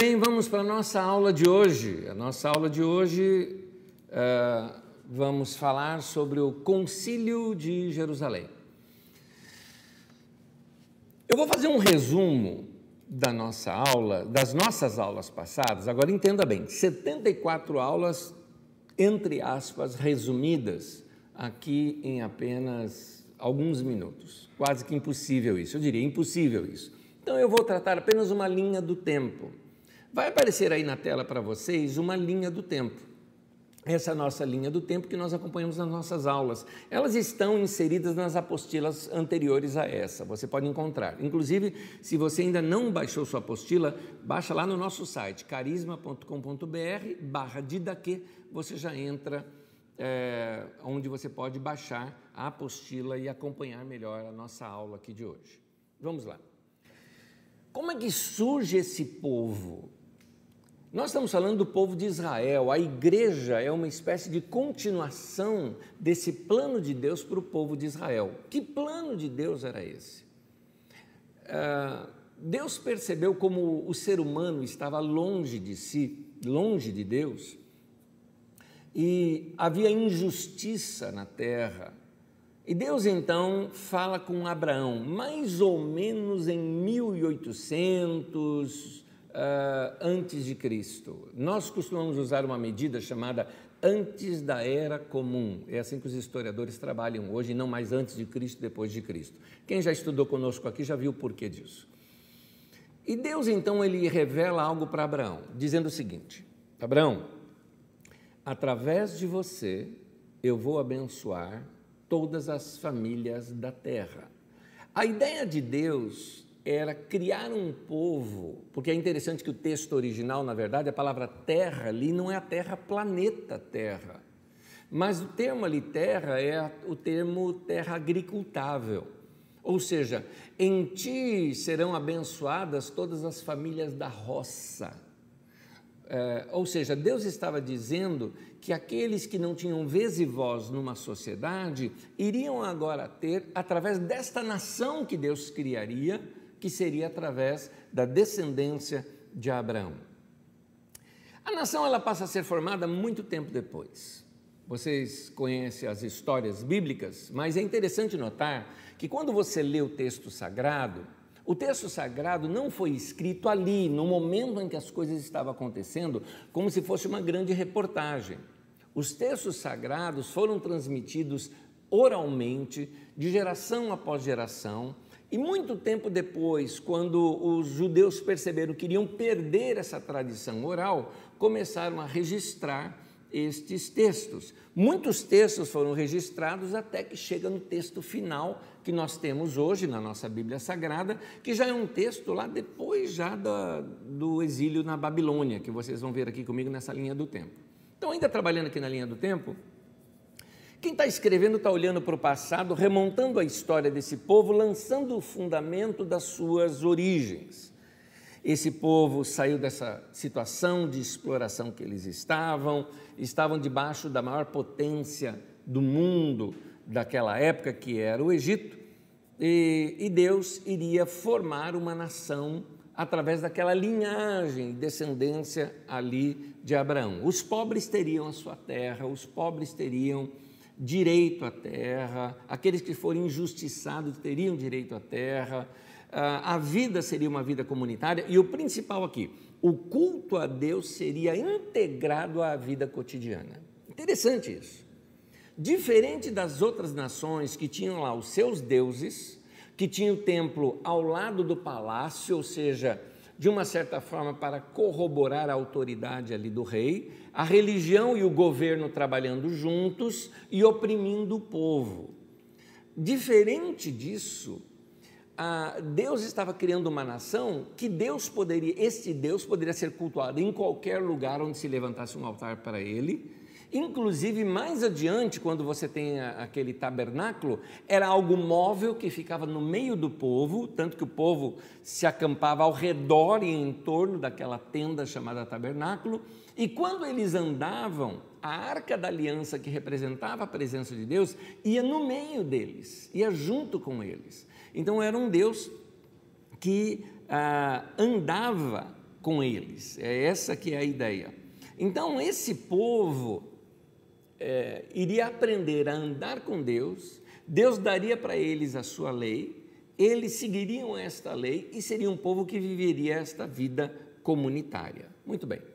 Bem, vamos para a nossa aula de hoje. A nossa aula de hoje uh, vamos falar sobre o Concílio de Jerusalém. Eu vou fazer um resumo da nossa aula, das nossas aulas passadas. Agora entenda bem: 74 aulas, entre aspas, resumidas aqui em apenas alguns minutos. Quase que impossível isso, eu diria impossível isso. Então eu vou tratar apenas uma linha do tempo. Vai aparecer aí na tela para vocês uma linha do tempo. Essa é a nossa linha do tempo que nós acompanhamos nas nossas aulas. Elas estão inseridas nas apostilas anteriores a essa, você pode encontrar. Inclusive, se você ainda não baixou sua apostila, baixa lá no nosso site, carisma.com.br barra didaque, você já entra é, onde você pode baixar a apostila e acompanhar melhor a nossa aula aqui de hoje. Vamos lá. Como é que surge esse povo? Nós estamos falando do povo de Israel, a igreja é uma espécie de continuação desse plano de Deus para o povo de Israel. Que plano de Deus era esse? Uh, Deus percebeu como o ser humano estava longe de si, longe de Deus, e havia injustiça na terra. E Deus então fala com Abraão, mais ou menos em 1800, uh, antes de Cristo. Nós costumamos usar uma medida chamada antes da era comum. É assim que os historiadores trabalham hoje, não mais antes de Cristo, depois de Cristo. Quem já estudou conosco aqui já viu o porquê disso. E Deus então ele revela algo para Abraão, dizendo o seguinte: Abraão, através de você eu vou abençoar todas as famílias da terra. A ideia de Deus era criar um povo, porque é interessante que o texto original, na verdade, a palavra terra ali não é a terra planeta terra, mas o termo ali terra é o termo terra agricultável. Ou seja, em ti serão abençoadas todas as famílias da roça. É, ou seja, Deus estava dizendo que aqueles que não tinham vez e voz numa sociedade iriam agora ter, através desta nação que Deus criaria, que seria através da descendência de Abraão. A nação ela passa a ser formada muito tempo depois. Vocês conhecem as histórias bíblicas, mas é interessante notar que quando você lê o texto sagrado, o texto sagrado não foi escrito ali, no momento em que as coisas estavam acontecendo, como se fosse uma grande reportagem. Os textos sagrados foram transmitidos oralmente, de geração após geração, e muito tempo depois, quando os judeus perceberam que iriam perder essa tradição oral, começaram a registrar estes textos. Muitos textos foram registrados até que chega no texto final que nós temos hoje na nossa Bíblia Sagrada, que já é um texto lá depois já do, do exílio na Babilônia, que vocês vão ver aqui comigo nessa linha do tempo. Então, ainda trabalhando aqui na linha do tempo, quem está escrevendo está olhando para o passado, remontando a história desse povo, lançando o fundamento das suas origens. Esse povo saiu dessa situação de exploração que eles estavam, estavam debaixo da maior potência do mundo daquela época, que era o Egito, e, e Deus iria formar uma nação através daquela linhagem, descendência ali de Abraão. Os pobres teriam a sua terra, os pobres teriam direito à terra, aqueles que forem injustiçados teriam direito à terra, ah, a vida seria uma vida comunitária e o principal aqui, o culto a Deus seria integrado à vida cotidiana. Interessante isso. Diferente das outras nações que tinham lá os seus deuses, que tinham o templo ao lado do palácio, ou seja, de uma certa forma, para corroborar a autoridade ali do rei, a religião e o governo trabalhando juntos e oprimindo o povo. Diferente disso, Deus estava criando uma nação que Deus poderia, este Deus poderia ser cultuado em qualquer lugar onde se levantasse um altar para ele, Inclusive, mais adiante, quando você tem aquele tabernáculo, era algo móvel que ficava no meio do povo, tanto que o povo se acampava ao redor e em torno daquela tenda chamada tabernáculo, e quando eles andavam, a arca da aliança que representava a presença de Deus ia no meio deles, ia junto com eles. Então era um Deus que ah, andava com eles. É essa que é a ideia. Então, esse povo é, iria aprender a andar com Deus, Deus daria para eles a sua lei, eles seguiriam esta lei e seria um povo que viveria esta vida comunitária. Muito bem.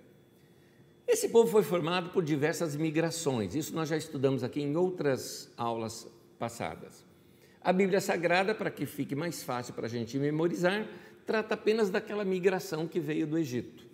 Esse povo foi formado por diversas migrações, isso nós já estudamos aqui em outras aulas passadas. A Bíblia Sagrada, para que fique mais fácil para a gente memorizar, trata apenas daquela migração que veio do Egito.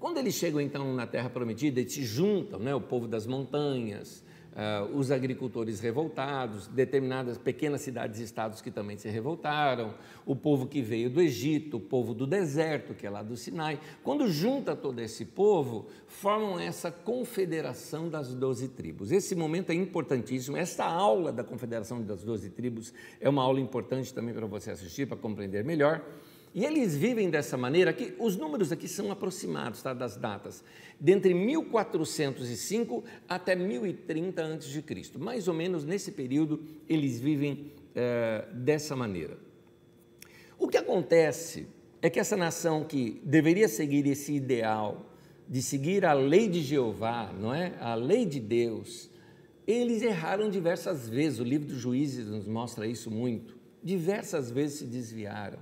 Quando eles chegam então na Terra Prometida e se juntam, né, o povo das montanhas, uh, os agricultores revoltados, determinadas pequenas cidades e estados que também se revoltaram, o povo que veio do Egito, o povo do deserto, que é lá do Sinai. Quando junta todo esse povo, formam essa confederação das doze tribos. Esse momento é importantíssimo. Esta aula da confederação das doze tribos é uma aula importante também para você assistir, para compreender melhor. E eles vivem dessa maneira que os números aqui são aproximados tá, das datas, dentre 1405 até 1030 a.C. Mais ou menos nesse período eles vivem é, dessa maneira. O que acontece é que essa nação que deveria seguir esse ideal de seguir a lei de Jeová, não é? A lei de Deus, eles erraram diversas vezes. O livro dos Juízes nos mostra isso muito. Diversas vezes se desviaram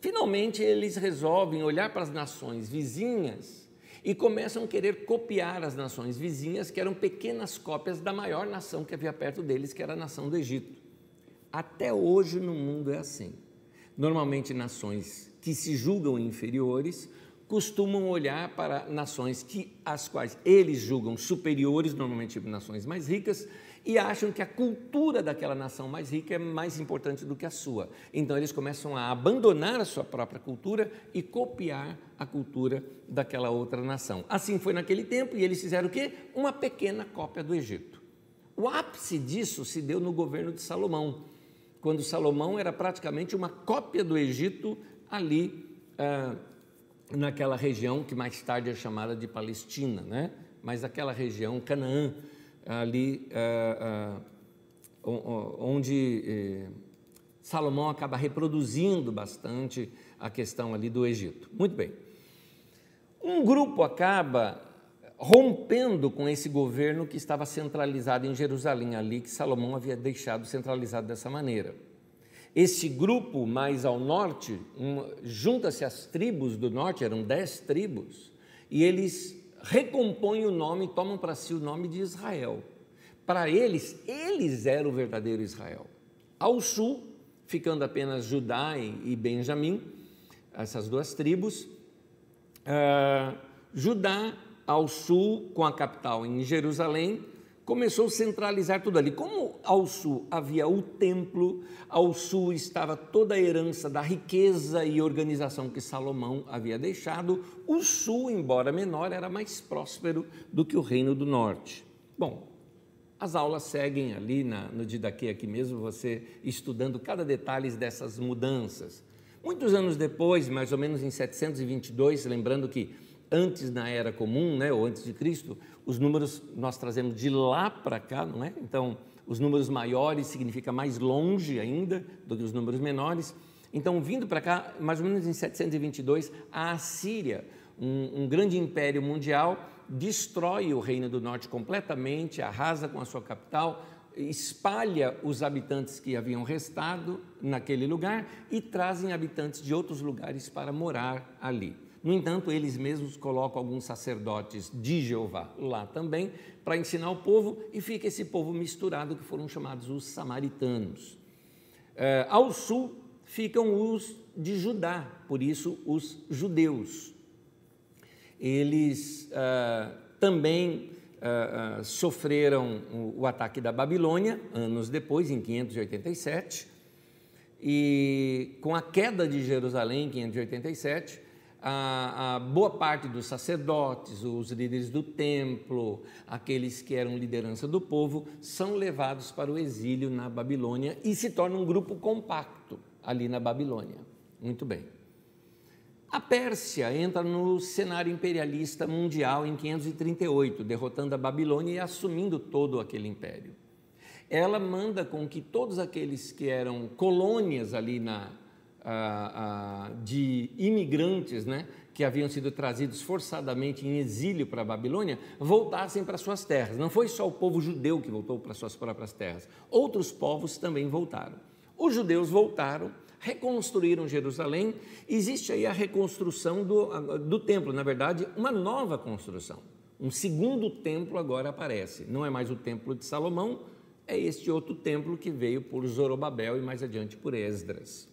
Finalmente, eles resolvem olhar para as nações vizinhas e começam a querer copiar as nações vizinhas, que eram pequenas cópias da maior nação que havia perto deles, que era a nação do Egito. Até hoje no mundo é assim. Normalmente, nações que se julgam inferiores costumam olhar para nações que as quais eles julgam superiores, normalmente nações mais ricas, e acham que a cultura daquela nação mais rica é mais importante do que a sua. Então eles começam a abandonar a sua própria cultura e copiar a cultura daquela outra nação. Assim foi naquele tempo e eles fizeram o quê? Uma pequena cópia do Egito. O ápice disso se deu no governo de Salomão, quando Salomão era praticamente uma cópia do Egito ali ah, naquela região que mais tarde é chamada de Palestina, né? mas aquela região, Canaã, ali uh, uh, onde uh, Salomão acaba reproduzindo bastante a questão ali do Egito. Muito bem. Um grupo acaba rompendo com esse governo que estava centralizado em Jerusalém, ali que Salomão havia deixado centralizado dessa maneira. Esse grupo mais ao norte, um, junta-se às tribos do norte, eram dez tribos, e eles recompõem o nome, tomam para si o nome de Israel. Para eles, eles eram o verdadeiro Israel. Ao sul, ficando apenas Judá e Benjamim, essas duas tribos. Uh, Judá, ao sul, com a capital em Jerusalém, começou a centralizar tudo ali. Como ao sul havia o templo, ao sul estava toda a herança da riqueza e organização que Salomão havia deixado, o sul, embora menor, era mais próspero do que o reino do norte. Bom, as aulas seguem ali na, no Didaquê, aqui mesmo, você estudando cada detalhe dessas mudanças. Muitos anos depois, mais ou menos em 722, lembrando que antes na era comum, né, ou antes de Cristo, os números nós trazemos de lá para cá, não é? Então, os números maiores significa mais longe ainda do que os números menores. Então, vindo para cá, mais ou menos em 722, a Assíria, um, um grande império mundial, destrói o reino do norte completamente, arrasa com a sua capital, espalha os habitantes que haviam restado naquele lugar e trazem habitantes de outros lugares para morar ali. No entanto, eles mesmos colocam alguns sacerdotes de Jeová lá também para ensinar o povo e fica esse povo misturado que foram chamados os samaritanos. É, ao sul ficam os de Judá, por isso os judeus. Eles ah, também ah, sofreram o, o ataque da Babilônia anos depois, em 587, e com a queda de Jerusalém em 587, a, a, boa parte dos sacerdotes, os líderes do templo, aqueles que eram liderança do povo, são levados para o exílio na Babilônia e se torna um grupo compacto ali na Babilônia. Muito bem. A Pérsia entra no cenário imperialista mundial em 538, derrotando a Babilônia e assumindo todo aquele império. Ela manda com que todos aqueles que eram colônias ali na, ah, ah, de imigrantes, né, que haviam sido trazidos forçadamente em exílio para a Babilônia, voltassem para suas terras. Não foi só o povo judeu que voltou para suas próprias terras, outros povos também voltaram. Os judeus voltaram, reconstruíram Jerusalém. Existe aí a reconstrução do, do templo, na verdade, uma nova construção. Um segundo templo agora aparece. Não é mais o templo de Salomão, é este outro templo que veio por Zorobabel e mais adiante por Esdras.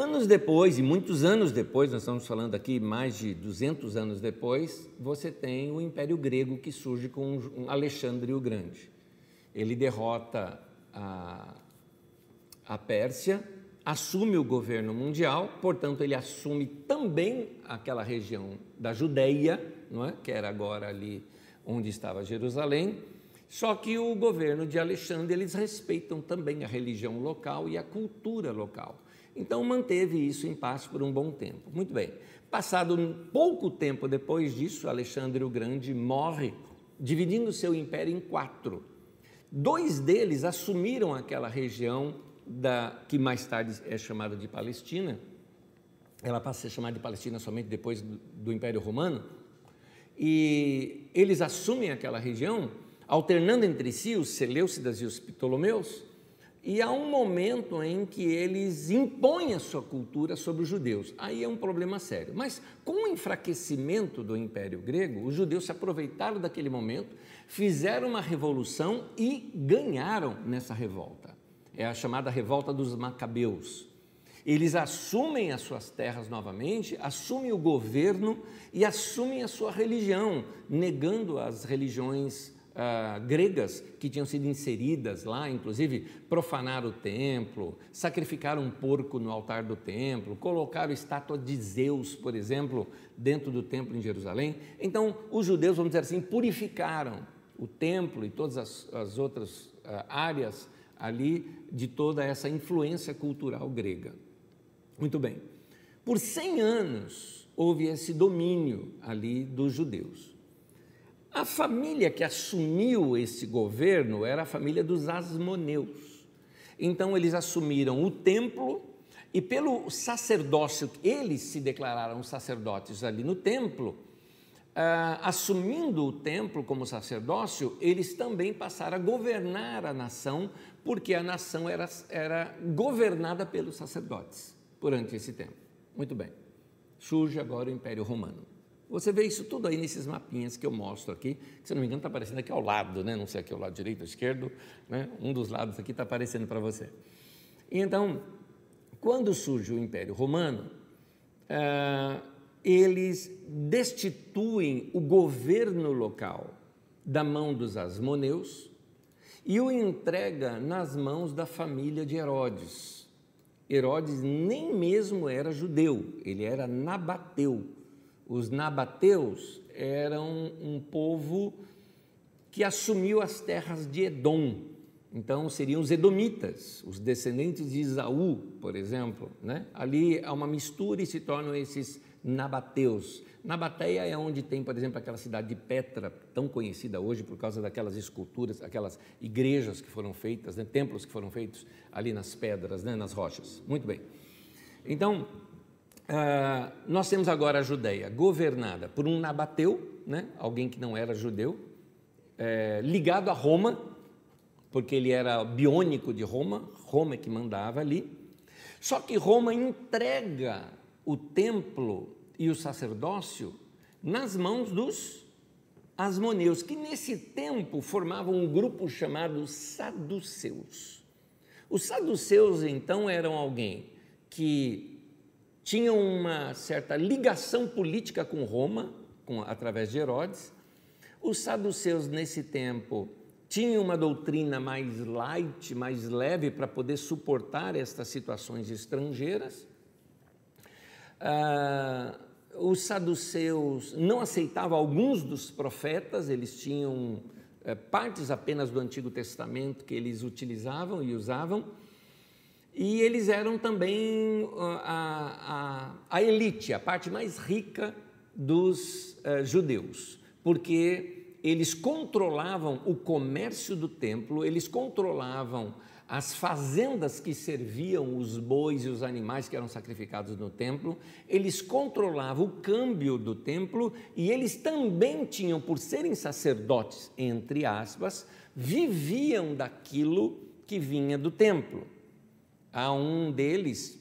Anos depois, e muitos anos depois, nós estamos falando aqui mais de 200 anos depois, você tem o Império Grego que surge com Alexandre o Grande. Ele derrota a, a Pérsia, assume o governo mundial, portanto, ele assume também aquela região da Judéia, não é? que era agora ali onde estava Jerusalém. Só que o governo de Alexandre, eles respeitam também a religião local e a cultura local. Então manteve isso em paz por um bom tempo. Muito bem. Passado um pouco tempo depois disso, Alexandre o Grande morre, dividindo seu império em quatro. Dois deles assumiram aquela região da, que mais tarde é chamada de Palestina, ela passa a ser chamada de Palestina somente depois do, do Império Romano, e eles assumem aquela região, alternando entre si os Seleucidas e os Ptolomeus, e há um momento em que eles impõem a sua cultura sobre os judeus. Aí é um problema sério. Mas com o enfraquecimento do Império Grego, os judeus se aproveitaram daquele momento, fizeram uma revolução e ganharam nessa revolta é a chamada revolta dos Macabeus. Eles assumem as suas terras novamente, assumem o governo e assumem a sua religião, negando as religiões ah, gregas que tinham sido inseridas lá, inclusive profanaram o templo, sacrificaram um porco no altar do templo, colocaram estátua de Zeus, por exemplo, dentro do templo em Jerusalém. Então, os judeus, vamos dizer assim, purificaram o templo e todas as, as outras ah, áreas ali de toda essa influência cultural grega. Muito bem. Por 100 anos houve esse domínio ali dos judeus. A família que assumiu esse governo era a família dos Asmoneus. Então eles assumiram o templo e pelo sacerdócio, eles se declararam sacerdotes ali no templo, ah, assumindo o templo como sacerdócio, eles também passaram a governar a nação, porque a nação era, era governada pelos sacerdotes durante esse tempo. Muito bem. Surge agora o Império Romano. Você vê isso tudo aí nesses mapinhas que eu mostro aqui, que se não me engano está aparecendo aqui ao lado, né? não sei aqui ao lado direito ou esquerdo, né? um dos lados aqui está aparecendo para você. E então, quando surge o Império Romano, ah, eles destituem o governo local da mão dos asmoneus e o entrega nas mãos da família de Herodes. Herodes nem mesmo era judeu, ele era nabateu. Os nabateus eram um povo que assumiu as terras de Edom. Então seriam os edomitas, os descendentes de Isaú, por exemplo. Né? Ali há uma mistura e se tornam esses nabateus. Nabateia é onde tem, por exemplo, aquela cidade de Petra, tão conhecida hoje por causa daquelas esculturas, aquelas igrejas que foram feitas, né, templos que foram feitos ali nas pedras, né, nas rochas. Muito bem. Então, uh, nós temos agora a Judéia governada por um nabateu, né, alguém que não era judeu, é, ligado a Roma, porque ele era biônico de Roma, Roma é que mandava ali. Só que Roma entrega o templo e o sacerdócio nas mãos dos asmoneus, que nesse tempo formavam um grupo chamado saduceus. Os saduceus, então, eram alguém que tinham uma certa ligação política com Roma, com, através de Herodes. Os saduceus, nesse tempo, tinham uma doutrina mais light, mais leve, para poder suportar estas situações estrangeiras. Ah, os saduceus não aceitavam alguns dos profetas, eles tinham é, partes apenas do Antigo Testamento que eles utilizavam e usavam, e eles eram também a, a, a elite, a parte mais rica dos é, judeus, porque eles controlavam o comércio do templo, eles controlavam as fazendas que serviam os bois e os animais que eram sacrificados no templo, eles controlavam o câmbio do templo e eles também tinham, por serem sacerdotes, entre aspas, viviam daquilo que vinha do templo. Há um deles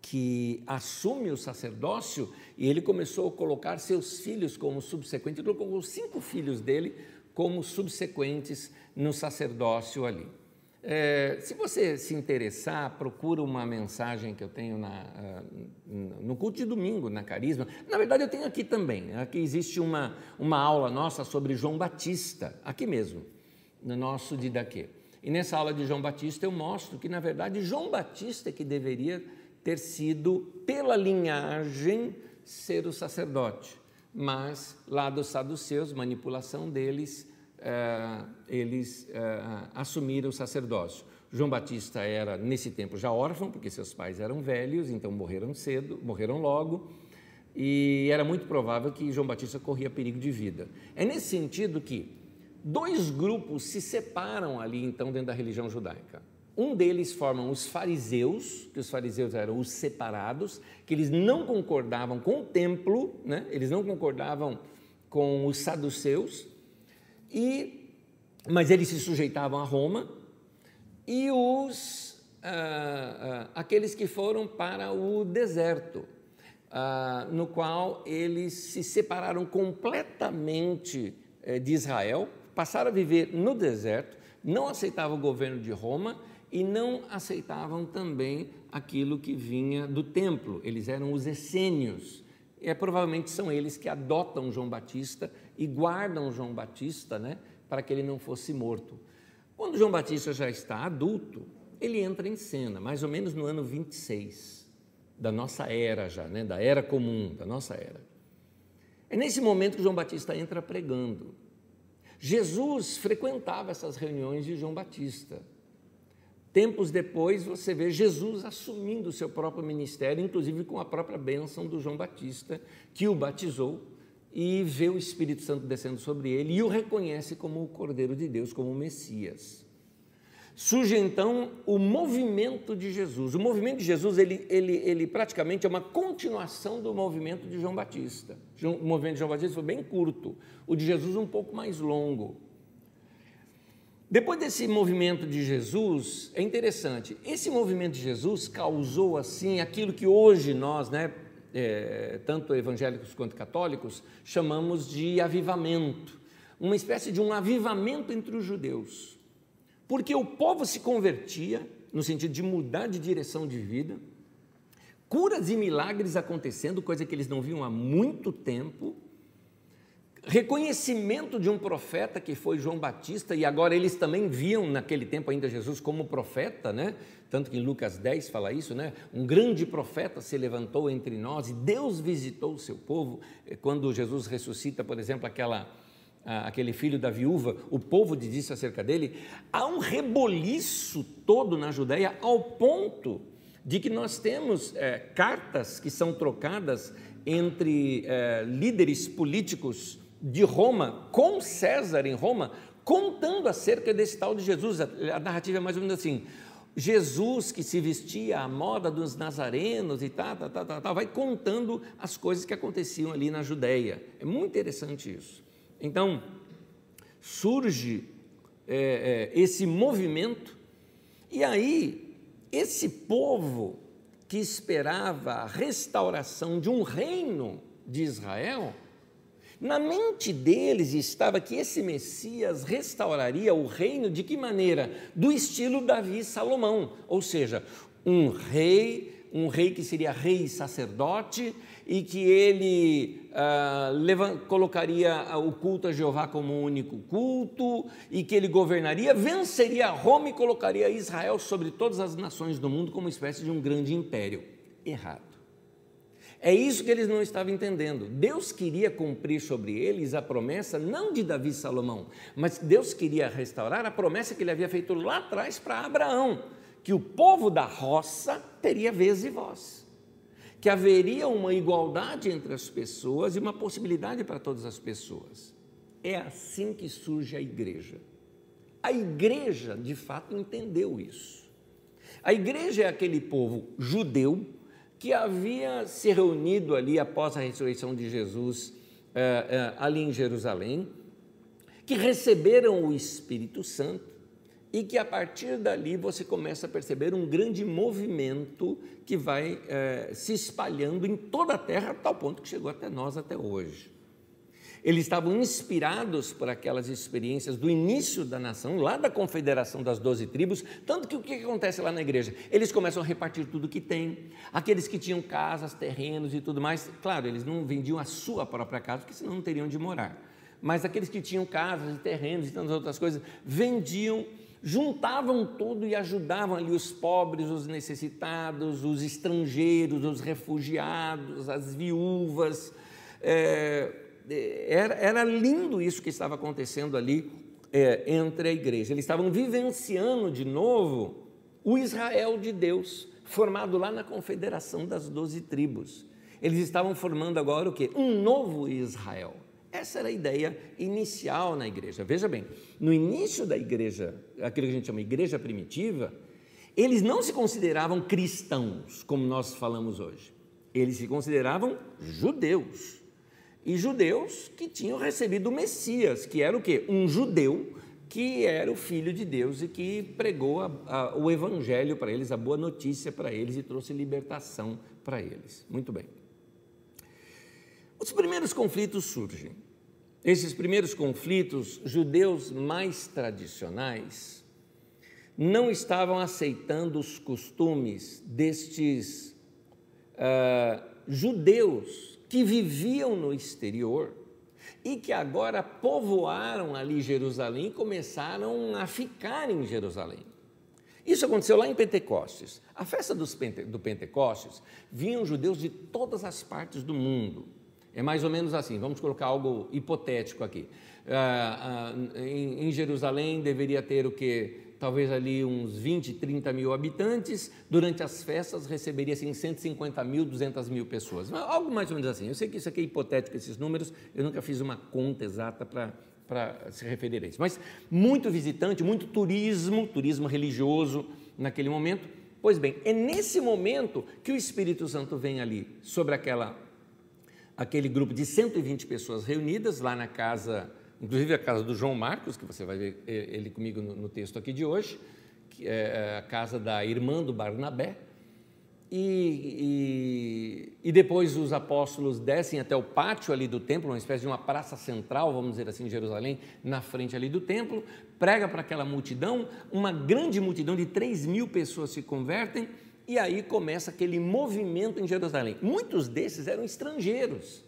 que assume o sacerdócio e ele começou a colocar seus filhos como subsequentes, ele colocou cinco filhos dele como subsequentes no sacerdócio ali. É, se você se interessar, procura uma mensagem que eu tenho na, ah, no culto de domingo, na Carisma. Na verdade, eu tenho aqui também. Aqui existe uma, uma aula nossa sobre João Batista, aqui mesmo, no nosso Didaquê. E nessa aula de João Batista eu mostro que, na verdade, João Batista é que deveria ter sido, pela linhagem, ser o sacerdote. Mas lá dos saduceus, manipulação deles, eh, eles eh, assumiram o sacerdócio. João Batista era, nesse tempo, já órfão, porque seus pais eram velhos, então morreram cedo, morreram logo, e era muito provável que João Batista corria perigo de vida. É nesse sentido que dois grupos se separam ali, então, dentro da religião judaica. Um deles formam os fariseus, que os fariseus eram os separados, que eles não concordavam com o templo, né? eles não concordavam com os saduceus, e, mas eles se sujeitavam a Roma, e os, ah, ah, aqueles que foram para o deserto, ah, no qual eles se separaram completamente eh, de Israel, passaram a viver no deserto, não aceitavam o governo de Roma e não aceitavam também aquilo que vinha do templo, eles eram os essênios. É, provavelmente são eles que adotam João Batista e guardam João Batista né, para que ele não fosse morto. Quando João Batista já está adulto, ele entra em cena, mais ou menos no ano 26 da nossa era já, né, da era comum, da nossa era. É nesse momento que João Batista entra pregando. Jesus frequentava essas reuniões de João Batista. Tempos depois, você vê Jesus assumindo o seu próprio ministério, inclusive com a própria bênção do João Batista, que o batizou e vê o Espírito Santo descendo sobre ele e o reconhece como o Cordeiro de Deus, como o Messias. Surge então o movimento de Jesus. O movimento de Jesus, ele, ele, ele praticamente é uma continuação do movimento de João Batista. O movimento de João Batista foi bem curto, o de Jesus um pouco mais longo. Depois desse movimento de Jesus, é interessante, esse movimento de Jesus causou assim aquilo que hoje nós, né, é, tanto evangélicos quanto católicos, chamamos de avivamento, uma espécie de um avivamento entre os judeus, porque o povo se convertia, no sentido de mudar de direção de vida, curas e milagres acontecendo, coisa que eles não viam há muito tempo, reconhecimento de um profeta que foi João Batista, e agora eles também viam naquele tempo ainda Jesus como profeta, né? Tanto que em Lucas 10 fala isso, né? Um grande profeta se levantou entre nós e Deus visitou o seu povo. Quando Jesus ressuscita, por exemplo, aquela aquele filho da viúva, o povo disse acerca dele, há um reboliço todo na Judéia ao ponto de que nós temos é, cartas que são trocadas entre é, líderes políticos de Roma com César em Roma, contando acerca desse tal de Jesus. A narrativa é mais ou menos assim: Jesus que se vestia à moda dos nazarenos e tal, tá, tá, tá, tá, vai contando as coisas que aconteciam ali na Judéia. É muito interessante isso. Então, surge é, é, esse movimento, e aí, esse povo que esperava a restauração de um reino de Israel, na mente deles estava que esse Messias restauraria o reino de que maneira? Do estilo Davi e Salomão, ou seja, um rei, um rei que seria rei e sacerdote e que ele ah, colocaria o culto a Jeová como um único culto e que ele governaria, venceria Roma e colocaria Israel sobre todas as nações do mundo como uma espécie de um grande império. Errado. É isso que eles não estavam entendendo. Deus queria cumprir sobre eles a promessa, não de Davi e Salomão, mas Deus queria restaurar a promessa que ele havia feito lá atrás para Abraão, que o povo da roça teria vez e voz, que haveria uma igualdade entre as pessoas e uma possibilidade para todas as pessoas. É assim que surge a igreja. A igreja, de fato, entendeu isso. A igreja é aquele povo judeu que havia se reunido ali após a ressurreição de Jesus, eh, eh, ali em Jerusalém, que receberam o Espírito Santo e que a partir dali você começa a perceber um grande movimento que vai eh, se espalhando em toda a terra, a tal ponto que chegou até nós até hoje. Eles estavam inspirados por aquelas experiências do início da nação, lá da confederação das doze tribos. Tanto que o que acontece lá na igreja? Eles começam a repartir tudo que têm. Aqueles que tinham casas, terrenos e tudo mais, claro, eles não vendiam a sua própria casa, porque senão não teriam de morar. Mas aqueles que tinham casas e terrenos e tantas outras coisas, vendiam juntavam tudo e ajudavam ali os pobres, os necessitados, os estrangeiros, os refugiados, as viúvas. É, era, era lindo isso que estava acontecendo ali é, entre a igreja. Eles estavam vivenciando de novo o Israel de Deus, formado lá na confederação das doze tribos. Eles estavam formando agora o quê? Um novo Israel. Essa era a ideia inicial na igreja. Veja bem, no início da igreja, aquilo que a gente chama igreja primitiva, eles não se consideravam cristãos, como nós falamos hoje. Eles se consideravam judeus e judeus que tinham recebido o Messias, que era o quê? Um judeu que era o filho de Deus e que pregou a, a, o evangelho para eles, a boa notícia para eles e trouxe libertação para eles. Muito bem. Os primeiros conflitos surgem. Esses primeiros conflitos, judeus mais tradicionais não estavam aceitando os costumes destes uh, judeus que viviam no exterior e que agora povoaram ali Jerusalém e começaram a ficar em Jerusalém. Isso aconteceu lá em Pentecostes. A festa Pente, do Pentecostes vinham judeus de todas as partes do mundo. É mais ou menos assim, vamos colocar algo hipotético aqui. Ah, ah, em, em Jerusalém deveria ter o que? talvez ali uns 20, 30 mil habitantes, durante as festas receberia assim, 150 mil, 200 mil pessoas. Algo mais ou menos assim. Eu sei que isso aqui é hipotético, esses números, eu nunca fiz uma conta exata para para se referir a isso. Mas muito visitante, muito turismo, turismo religioso naquele momento. Pois bem, é nesse momento que o Espírito Santo vem ali sobre aquela aquele grupo de 120 pessoas reunidas lá na casa inclusive a casa do João Marcos, que você vai ver ele comigo no, no texto aqui de hoje, que é a casa da irmã do Barnabé. E, e, e, depois os apóstolos descem até o pátio ali do templo, uma espécie de uma praça central, vamos dizer assim, em Jerusalém, na frente ali do templo, prega para aquela multidão, uma grande multidão de 3 mil pessoas se convertem, e aí começa aquele movimento em Jerusalém. Muitos desses eram estrangeiros,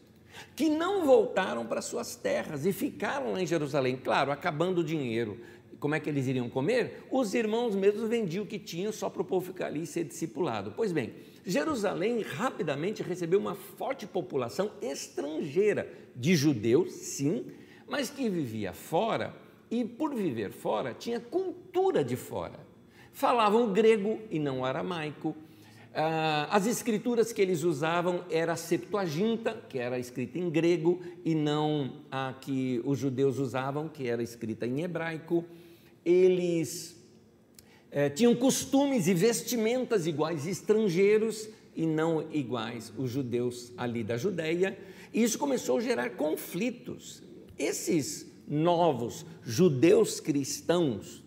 que não voltaram para suas terras e ficaram lá em Jerusalém, claro, acabando o dinheiro. Como é que eles iriam comer? Os irmãos mesmos vendiam o que tinham só para o povo ficar ali e ser discipulado. Pois bem, Jerusalém rapidamente recebeu uma forte população estrangeira, de judeus, sim, mas que vivia fora e, por viver fora, tinha cultura de fora. Falavam grego e não aramaico, ah, as escrituras que eles usavam era a Septuaginta, que era escrita em grego, e não a que os judeus usavam, que era escrita em hebraico. Eles eh, tinham costumes e vestimentas iguais estrangeiros e não iguais os judeus ali da Judéia. E isso começou a gerar conflitos. Esses novos judeus cristãos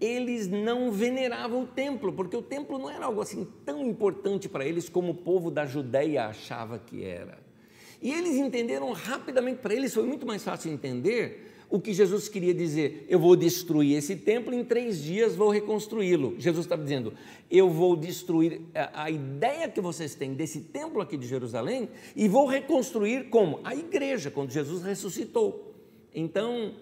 eles não veneravam o templo, porque o templo não era algo assim tão importante para eles como o povo da Judéia achava que era. E eles entenderam rapidamente, para eles foi muito mais fácil entender o que Jesus queria dizer: eu vou destruir esse templo, em três dias vou reconstruí-lo. Jesus estava dizendo: eu vou destruir a, a, ideia que vocês têm desse templo aqui de Jerusalém e vou reconstruir como? A igreja, quando Jesus ressuscitou. Então,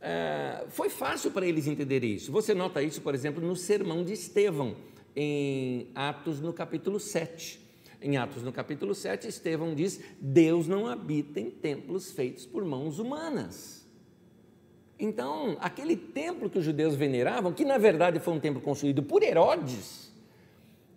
é, foi fácil para eles entenderem isso. Você nota isso, por exemplo, no sermão de Estevão, em Atos no capítulo 7. Em Atos no capítulo 7, Estevão diz: Deus não habita em templos feitos por mãos humanas. Então, aquele templo que os judeus veneravam, que na verdade foi um templo construído por Herodes,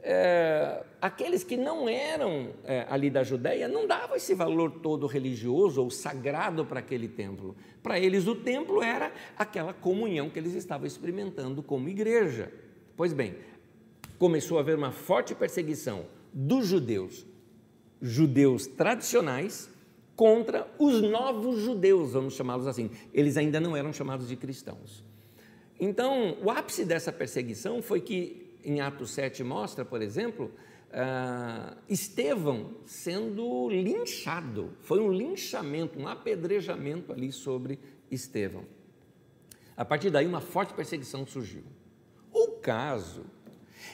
é, aqueles que não eram é, ali da Judéia não davam esse valor todo religioso ou sagrado para aquele templo. Para eles, o templo era aquela comunhão que eles estavam experimentando como igreja. Pois bem, começou a haver uma forte perseguição dos judeus, judeus tradicionais, contra os novos judeus, vamos chamá-los assim. Eles ainda não eram chamados de cristãos. Então, o ápice dessa perseguição foi que, em Atos 7 mostra, por exemplo, uh, Estevão sendo linchado. Foi um linchamento, um apedrejamento ali sobre Estevão. A partir daí, uma forte perseguição surgiu. O caso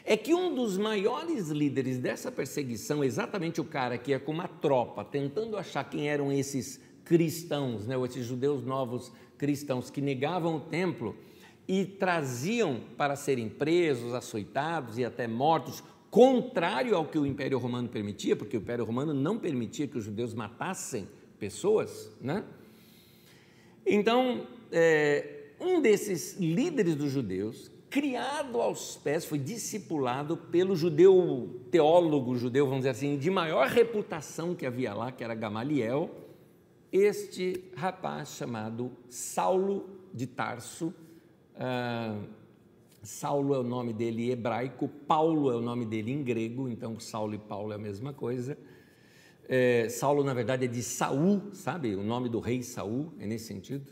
é que um dos maiores líderes dessa perseguição, exatamente o cara que ia com uma tropa tentando achar quem eram esses cristãos, né, ou esses judeus novos cristãos que negavam o templo, e traziam para serem presos, açoitados e até mortos, contrário ao que o Império Romano permitia, porque o Império Romano não permitia que os judeus matassem pessoas, né? Então, é, um desses líderes dos judeus, criado aos pés, foi discipulado pelo judeu, teólogo judeu, vamos dizer assim, de maior reputação que havia lá, que era Gamaliel, este rapaz chamado Saulo de Tarso, ah, Saulo é o nome dele hebraico, Paulo é o nome dele em grego, então Saulo e Paulo é a mesma coisa. É, Saulo, na verdade, é de Saul, sabe? O nome do rei Saul, é nesse sentido.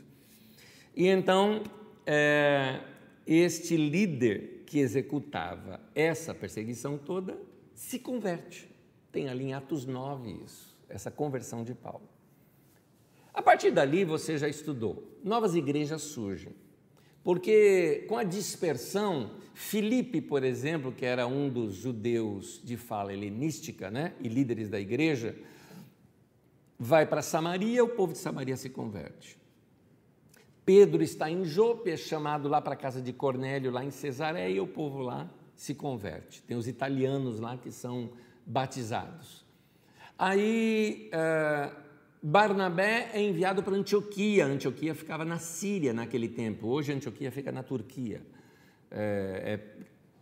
E então, é, este líder que executava essa perseguição toda se converte. Tem ali em Atos 9 isso, essa conversão de Paulo. A partir dali, você já estudou, novas igrejas surgem. Porque com a dispersão, Filipe, por exemplo, que era um dos judeus de fala helenística né, e líderes da igreja, vai para Samaria, o povo de Samaria se converte. Pedro está em Jope, é chamado lá para a casa de Cornélio, lá em Cesareia, e o povo lá se converte. Tem os italianos lá que são batizados. Aí, uh, Barnabé é enviado para Antioquia. Antioquia ficava na Síria naquele tempo. Hoje Antioquia fica na Turquia. É, é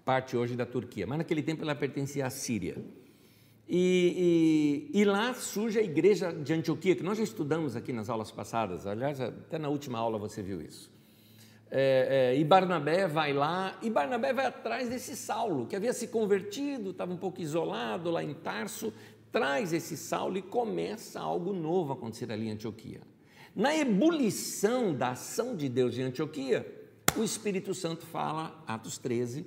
parte hoje da Turquia. Mas naquele tempo ela pertencia à Síria. E, e, e, lá surge a igreja de Antioquia, que nós já estudamos aqui nas aulas passadas. Aliás, até na última aula você viu isso. É, é, e Barnabé vai lá, e Barnabé vai atrás desse Saulo, que havia se convertido, estava um pouco isolado lá em Tarso, traz esse Saulo e começa algo novo a acontecer ali em Antioquia. Na ebulição da ação de Deus em Antioquia, o Espírito Santo fala, Atos 13,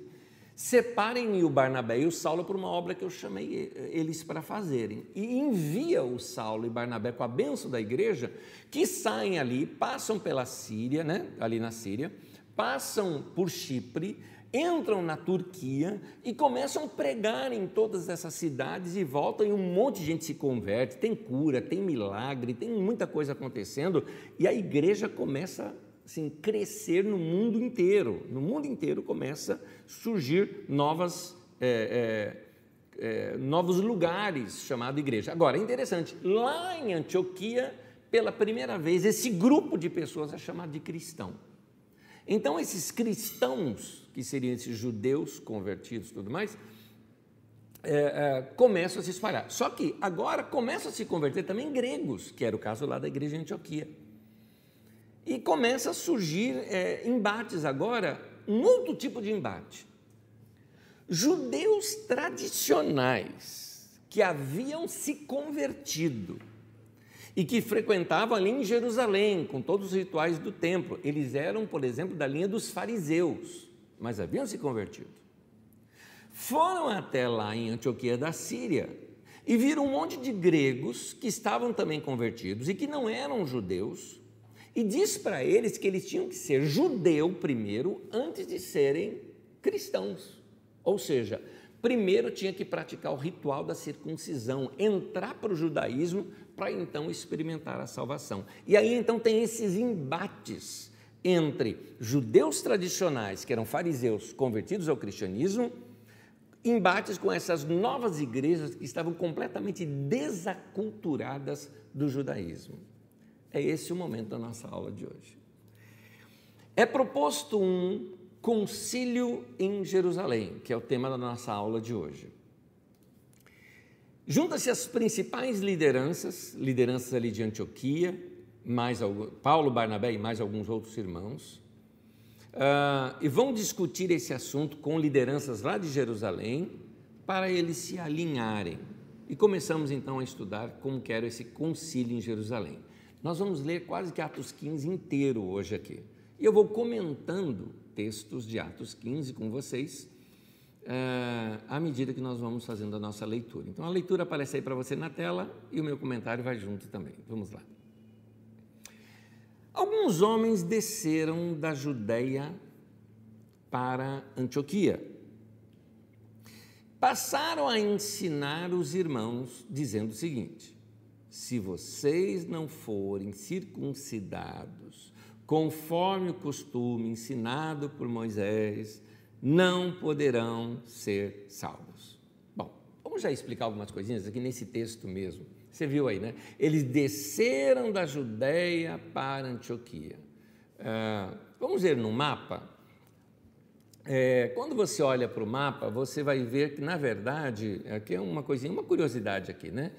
separem o Barnabé e o Saulo para uma obra que eu chamei eles para fazerem. E envia o Saulo e Barnabé com a benção da igreja, que saem ali, passam pela Síria, né, ali na Síria, passam por Chipre, entram na Turquia e começam a pregar em todas essas cidades e voltam e um monte de gente se converte, tem cura, tem milagre, tem muita coisa acontecendo e a igreja começa assim, crescer no mundo inteiro. No mundo inteiro começa a surgir novas, é, é, é, novos lugares chamado igreja. Agora, é interessante, lá em Antioquia, pela primeira vez, esse grupo de pessoas é chamado de cristão. Então, esses cristãos, que seriam esses judeus convertidos e tudo mais, é, é, começam a se espalhar. Só que agora começam a se converter também gregos, que era o caso lá da igreja de Antioquia. E começa a surgir é, embates agora, um outro tipo de embate. Judeus tradicionais que haviam se convertido, e que frequentavam ali em Jerusalém, com todos os rituais do templo. Eles eram, por exemplo, da linha dos fariseus, mas haviam se convertido. Foram até lá em Antioquia da Síria e viram um monte de gregos que estavam também convertidos e que não eram judeus, e diz para eles que eles tinham que ser judeu primeiro antes de serem cristãos. Ou seja, primeiro tinha que praticar o ritual da circuncisão, entrar para o judaísmo para então experimentar a salvação. E aí então tem esses embates entre judeus tradicionais, que eram fariseus convertidos ao cristianismo, embates com essas novas igrejas que estavam completamente desaculturadas do judaísmo. É esse o momento da nossa aula de hoje. É proposto um concílio em Jerusalém, que é o tema da nossa aula de hoje. Junta-se as principais lideranças, lideranças ali de Antioquia, mais Paulo, Barnabé e mais alguns outros irmãos, uh, e vão discutir esse assunto com lideranças lá de Jerusalém, para eles se alinharem. E começamos então a estudar como que era esse concílio em Jerusalém. Nós vamos ler quase que Atos 15 inteiro hoje aqui. E eu vou comentando textos de Atos 15 com vocês uh, à medida que nós vamos fazendo a nossa leitura. Então a leitura aparece aí para você na tela e o meu comentário vai junto também. Vamos lá. Alguns homens desceram da Judéia para Antioquia. Passaram a ensinar os irmãos, dizendo o seguinte: se vocês não forem circuncidados, conforme o costume ensinado por Moisés, não poderão ser salvos. Bom, vamos já explicar algumas coisinhas aqui nesse texto mesmo. Você viu aí, né? Eles desceram da Judéia para Antioquia. Ah, vamos ver no mapa. É, quando você olha para o mapa, você vai ver que, na verdade, aqui é uma coisinha, uma curiosidade aqui, né?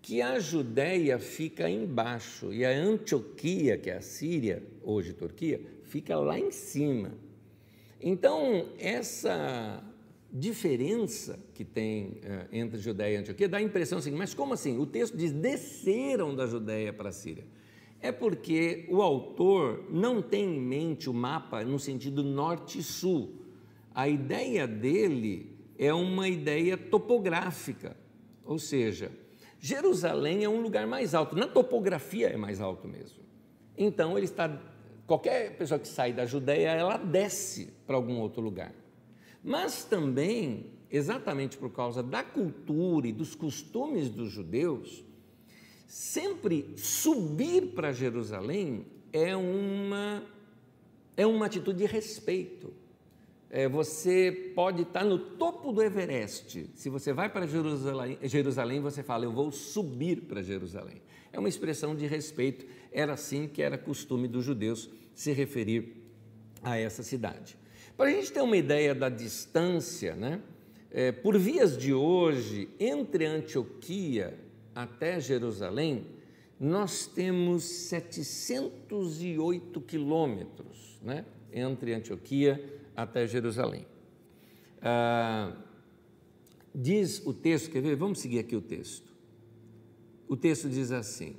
Que a Judéia fica embaixo e a Antioquia, que é a Síria, hoje Turquia, fica lá em cima. Então, essa diferença que tem uh, entre Judéia e Antioquia dá a impressão assim, mas como assim? O texto diz desceram da Judéia para a Síria. É porque o autor não tem em mente o mapa no sentido norte-sul. A ideia dele é uma ideia topográfica, ou seja, Jerusalém é um lugar mais alto, na topografia é mais alto mesmo. Então ele está qualquer pessoa que sai da Judéia, ela desce para algum outro lugar mas também, exatamente por causa da cultura e dos costumes dos judeus, sempre subir para Jerusalém é uma, é uma atitude de respeito. É, você pode estar no topo do Everest. Se você vai para Jerusalém, Jerusalém, você fala, eu vou subir para Jerusalém. É uma expressão de respeito. Era assim que era costume dos judeus se referir a essa cidade. Para a gente ter uma ideia da distância, né? É, por vias de hoje, entre Antioquia até Jerusalém, nós temos 708 quilômetros né? entre Antioquia até Jerusalém. Ah, diz o texto, quer ver? Vamos seguir aqui o texto. O texto diz assim: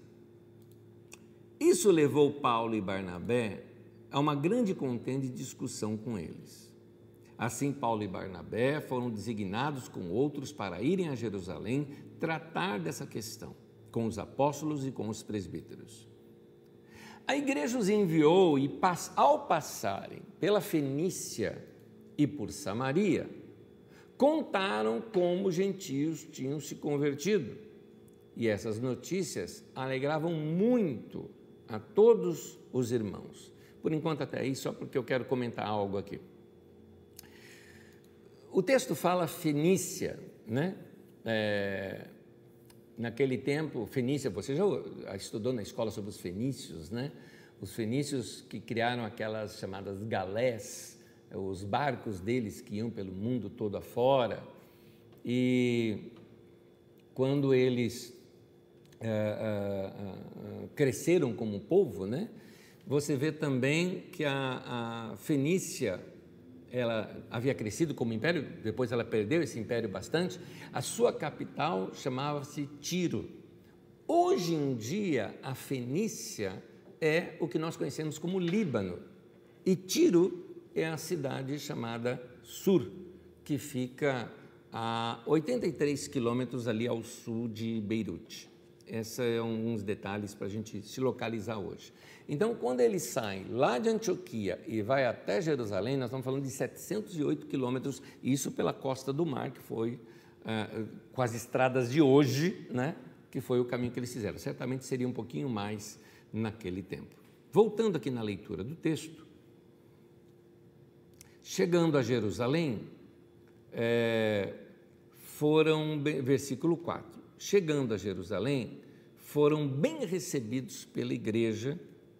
Isso levou Paulo e Barnabé há uma grande contenda e discussão com eles. Assim, Paulo e Barnabé foram designados com outros para irem a Jerusalém tratar dessa questão com os apóstolos e com os presbíteros. A igreja os enviou e, ao passarem pela Fenícia e por Samaria, contaram como os gentios tinham se convertido. E essas notícias alegravam muito a todos os irmãos. Por enquanto, até aí, só porque eu quero comentar algo aqui. O texto fala Fenícia, né? É, naquele tempo, Fenícia, você já estudou na escola sobre os fenícios, né? Os fenícios que criaram aquelas chamadas galés, os barcos deles que iam pelo mundo todo afora. E quando eles é, é, cresceram como povo, né? você vê também que a, a Fenícia ela havia crescido como império, depois ela perdeu esse império bastante. A sua capital chamava-se Tiro. Hoje em dia, a Fenícia é o que nós conhecemos como Líbano. E Tiro é a cidade chamada Sur, que fica a 83 quilômetros ali ao sul de Beirute. Esses são uns detalhes para a gente se localizar hoje. Então, quando ele sai lá de Antioquia e vai até Jerusalém, nós estamos falando de 708 quilômetros, isso pela costa do mar, que foi é, com as estradas de hoje, né, que foi o caminho que eles fizeram. Certamente seria um pouquinho mais naquele tempo. Voltando aqui na leitura do texto, chegando a Jerusalém, é, foram, versículo 4, chegando a Jerusalém, foram bem recebidos pela igreja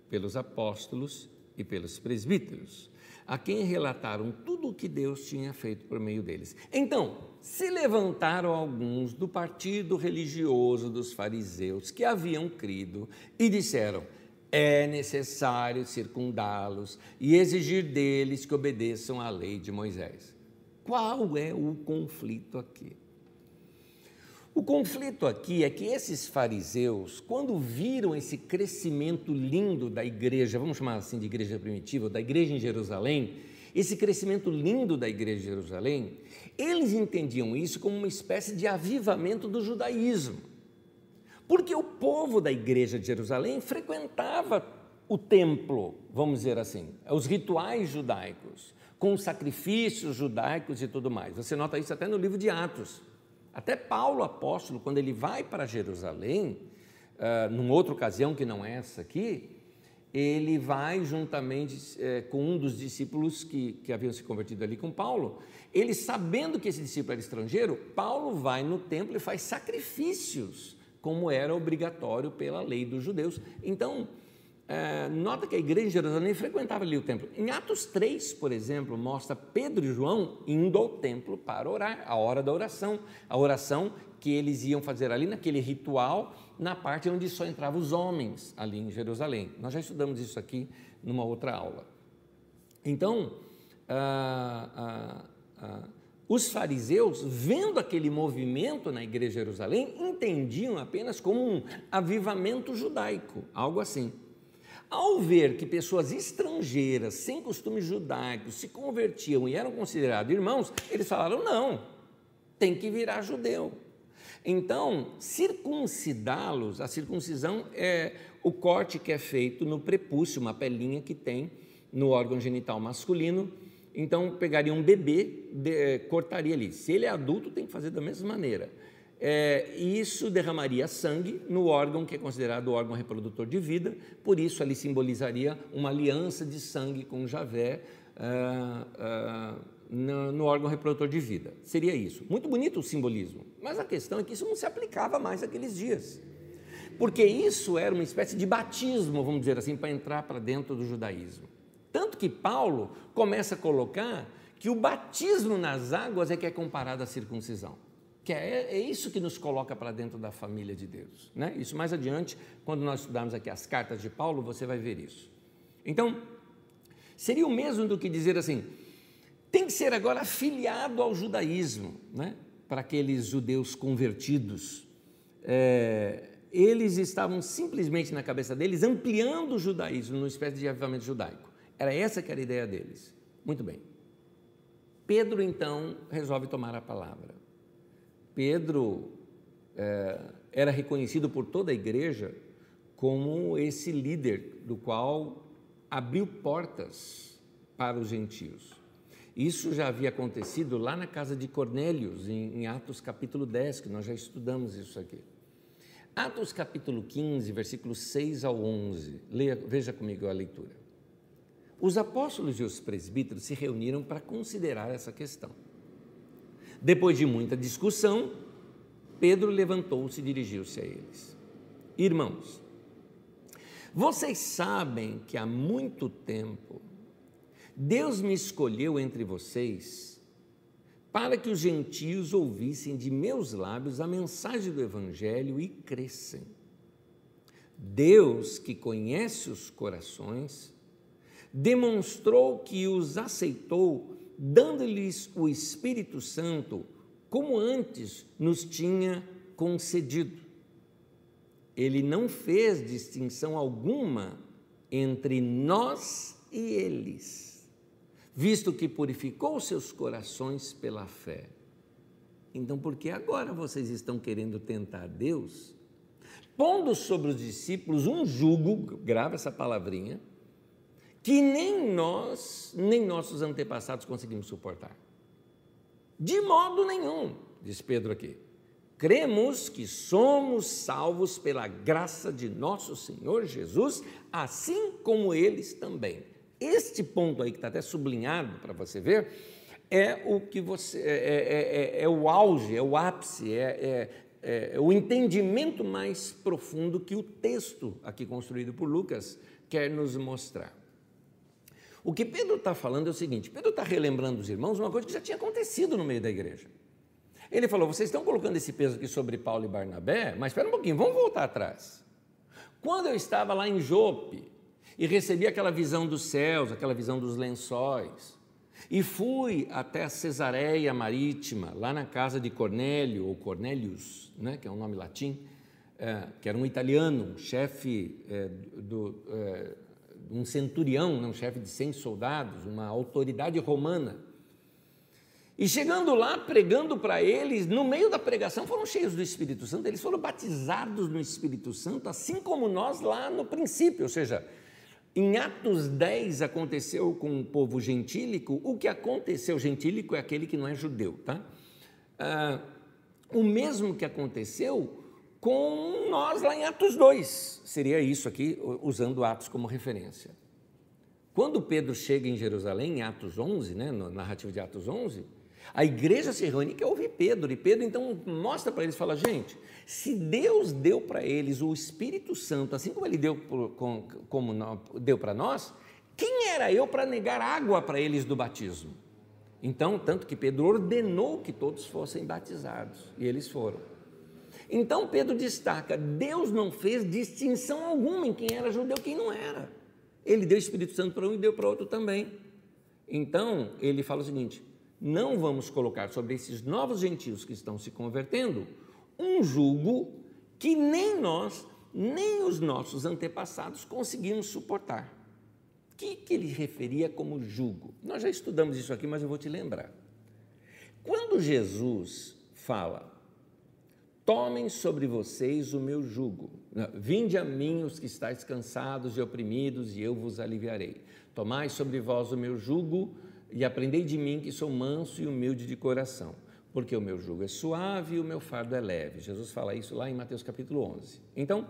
pelos apóstolos e pelos presbíteros, a quem relataram tudo o que Deus tinha feito por meio deles. Então, se levantaram alguns do partido religioso dos fariseus que haviam crido e disseram: é necessário circundá-los e exigir deles que obedeçam à lei de Moisés. Qual é o conflito aqui? O conflito aqui é que esses fariseus, quando viram esse crescimento lindo da igreja, vamos chamar assim de igreja primitiva, da igreja em Jerusalém, esse crescimento lindo da igreja de Jerusalém, eles entendiam isso como uma espécie de avivamento do judaísmo. Porque o povo da igreja de Jerusalém frequentava o templo, vamos dizer assim, os rituais judaicos, com sacrifícios judaicos e tudo mais. Você nota isso até no livro de Atos. Até Paulo, apóstolo, quando ele vai para Jerusalém, uh, numa outra ocasião que não é essa aqui, ele vai juntamente é, com um dos discípulos que, que haviam se convertido ali com Paulo. Ele, sabendo que esse discípulo era estrangeiro, Paulo vai no templo e faz sacrifícios, como era obrigatório pela lei dos judeus. Então, é, nota que a igreja de Jerusalém frequentava ali o templo. Em Atos 3, por exemplo, mostra Pedro e João indo ao templo para orar, a hora da oração, a oração que eles iam fazer ali naquele ritual na parte onde só entravam os homens ali em Jerusalém. Nós já estudamos isso aqui numa outra aula. Então, ah, ah, ah, os fariseus, vendo aquele movimento na igreja de Jerusalém, entendiam apenas como um avivamento judaico, algo assim. Ao ver que pessoas estrangeiras, sem costumes judaicos, se convertiam e eram considerados irmãos, eles falaram: não, tem que virar judeu. Então, circuncidá-los, a circuncisão é o corte que é feito no prepúcio, uma pelinha que tem no órgão genital masculino. Então, pegaria um bebê, de, cortaria ali. Se ele é adulto, tem que fazer da mesma maneira. É, isso derramaria sangue no órgão que é considerado o órgão reprodutor de vida, por isso ali simbolizaria uma aliança de sangue com Javé. Ah, ah, no, no, órgão reprodutor de vida. Seria isso. Muito bonito o simbolismo, mas a questão é que isso não se aplicava mais naqueles dias. Porque isso era uma espécie de batismo, vamos dizer assim, para entrar para dentro do judaísmo. Tanto que Paulo começa a colocar que o batismo nas águas é que é comparado à circuncisão. Que é, é isso que nos coloca para dentro da família de Deus. Né? Isso mais adiante, quando nós estudarmos aqui as cartas de Paulo, você vai ver isso. Então, seria o mesmo do que dizer assim: tem que ser agora afiliado ao judaísmo, né? para aqueles judeus convertidos. É, eles estavam simplesmente na cabeça deles ampliando o judaísmo numa espécie de avivamento judaico. Era essa que era a ideia deles. Muito bem. Pedro então resolve tomar a palavra. Pedro é, era reconhecido por toda a igreja como esse líder do qual abriu portas para os gentios. Isso já havia acontecido lá na casa de Cornélios, em, em Atos capítulo 10, que nós já estudamos isso aqui. Atos capítulo 15, versículos 6 ao 11. Leia, veja comigo a leitura. Os apóstolos e os presbíteros se reuniram para considerar essa questão. Depois de muita discussão, Pedro levantou-se e dirigiu-se a eles. Irmãos, vocês sabem que há muito tempo Deus me escolheu entre vocês para que os gentios ouvissem de meus lábios a mensagem do Evangelho e crescem. Deus, que conhece os corações, demonstrou que os aceitou, dando-lhes o Espírito Santo, como antes nos tinha concedido. Ele não fez distinção alguma entre nós e eles visto que purificou seus corações pela fé. Então, por que agora vocês estão querendo tentar Deus, pondo sobre os discípulos um jugo, grava essa palavrinha, que nem nós, nem nossos antepassados conseguimos suportar? De modo nenhum, diz Pedro aqui. Cremos que somos salvos pela graça de nosso Senhor Jesus, assim como eles também. Este ponto aí que está até sublinhado para você ver é o que você é, é, é, é o auge, é o ápice, é, é, é o entendimento mais profundo que o texto aqui construído por Lucas quer nos mostrar. O que Pedro está falando é o seguinte: Pedro está relembrando os irmãos uma coisa que já tinha acontecido no meio da igreja. Ele falou: vocês estão colocando esse peso aqui sobre Paulo e Barnabé, mas espera um pouquinho, vamos voltar atrás. Quando eu estava lá em Jope e recebi aquela visão dos céus, aquela visão dos lençóis, e fui até a Cesareia Marítima, lá na casa de Cornélio, ou Cornelius, né, que é um nome latim, é, que era um italiano, um chefe é, do, é, um centurião, né, um chefe de 100 soldados, uma autoridade romana. E chegando lá, pregando para eles, no meio da pregação, foram cheios do Espírito Santo, eles foram batizados no Espírito Santo, assim como nós lá no princípio, ou seja, em Atos 10 aconteceu com o povo gentílico, o que aconteceu, gentílico é aquele que não é judeu, tá? Ah, o mesmo que aconteceu com nós lá em Atos 2, seria isso aqui, usando Atos como referência. Quando Pedro chega em Jerusalém, em Atos 11, né, na narrativa de Atos 11, a igreja se reúne e quer ouvir Pedro, e Pedro então mostra para eles, fala, gente, se Deus deu para eles o Espírito Santo, assim como ele deu, como, deu para nós, quem era eu para negar água para eles do batismo? Então, tanto que Pedro ordenou que todos fossem batizados, e eles foram. Então Pedro destaca: Deus não fez distinção alguma em quem era judeu e quem não era. Ele deu o Espírito Santo para um e deu para outro também. Então, ele fala o seguinte: não vamos colocar sobre esses novos gentios que estão se convertendo um jugo que nem nós, nem os nossos antepassados conseguimos suportar. O que, que ele referia como jugo? Nós já estudamos isso aqui, mas eu vou te lembrar. Quando Jesus fala, tomem sobre vocês o meu jugo, vinde a mim os que estáis cansados e oprimidos, e eu vos aliviarei. Tomai sobre vós o meu jugo, e aprendei de mim que sou manso e humilde de coração, porque o meu jugo é suave e o meu fardo é leve. Jesus fala isso lá em Mateus capítulo 11. Então,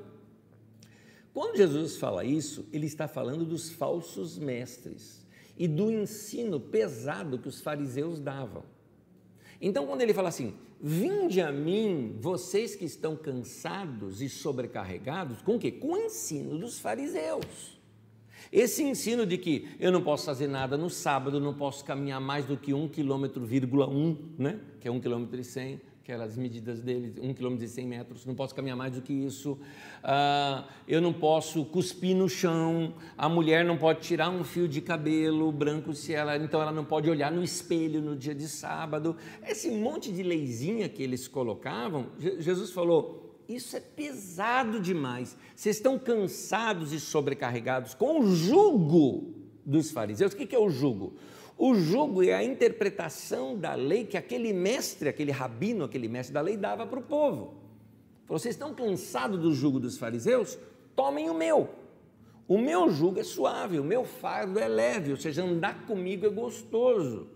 quando Jesus fala isso, ele está falando dos falsos mestres e do ensino pesado que os fariseus davam. Então, quando ele fala assim, vinde a mim, vocês que estão cansados e sobrecarregados, com o quê? Com o ensino dos fariseus. Esse ensino de que eu não posso fazer nada no sábado, não posso caminhar mais do que um quilômetro, vírgula um, né? que é um quilômetro e cem, que eram as medidas dele, um quilômetro e cem metros, não posso caminhar mais do que isso, ah, eu não posso cuspir no chão, a mulher não pode tirar um fio de cabelo branco se ela, então ela não pode olhar no espelho no dia de sábado, esse monte de leizinha que eles colocavam, Jesus falou, isso é pesado demais. Vocês estão cansados e sobrecarregados com o jugo dos fariseus. O que é o jugo? O jugo é a interpretação da lei que aquele mestre, aquele rabino, aquele mestre da lei dava para o povo. Vocês estão cansados do jugo dos fariseus? Tomem o meu. O meu jugo é suave, o meu fardo é leve, ou seja, andar comigo é gostoso.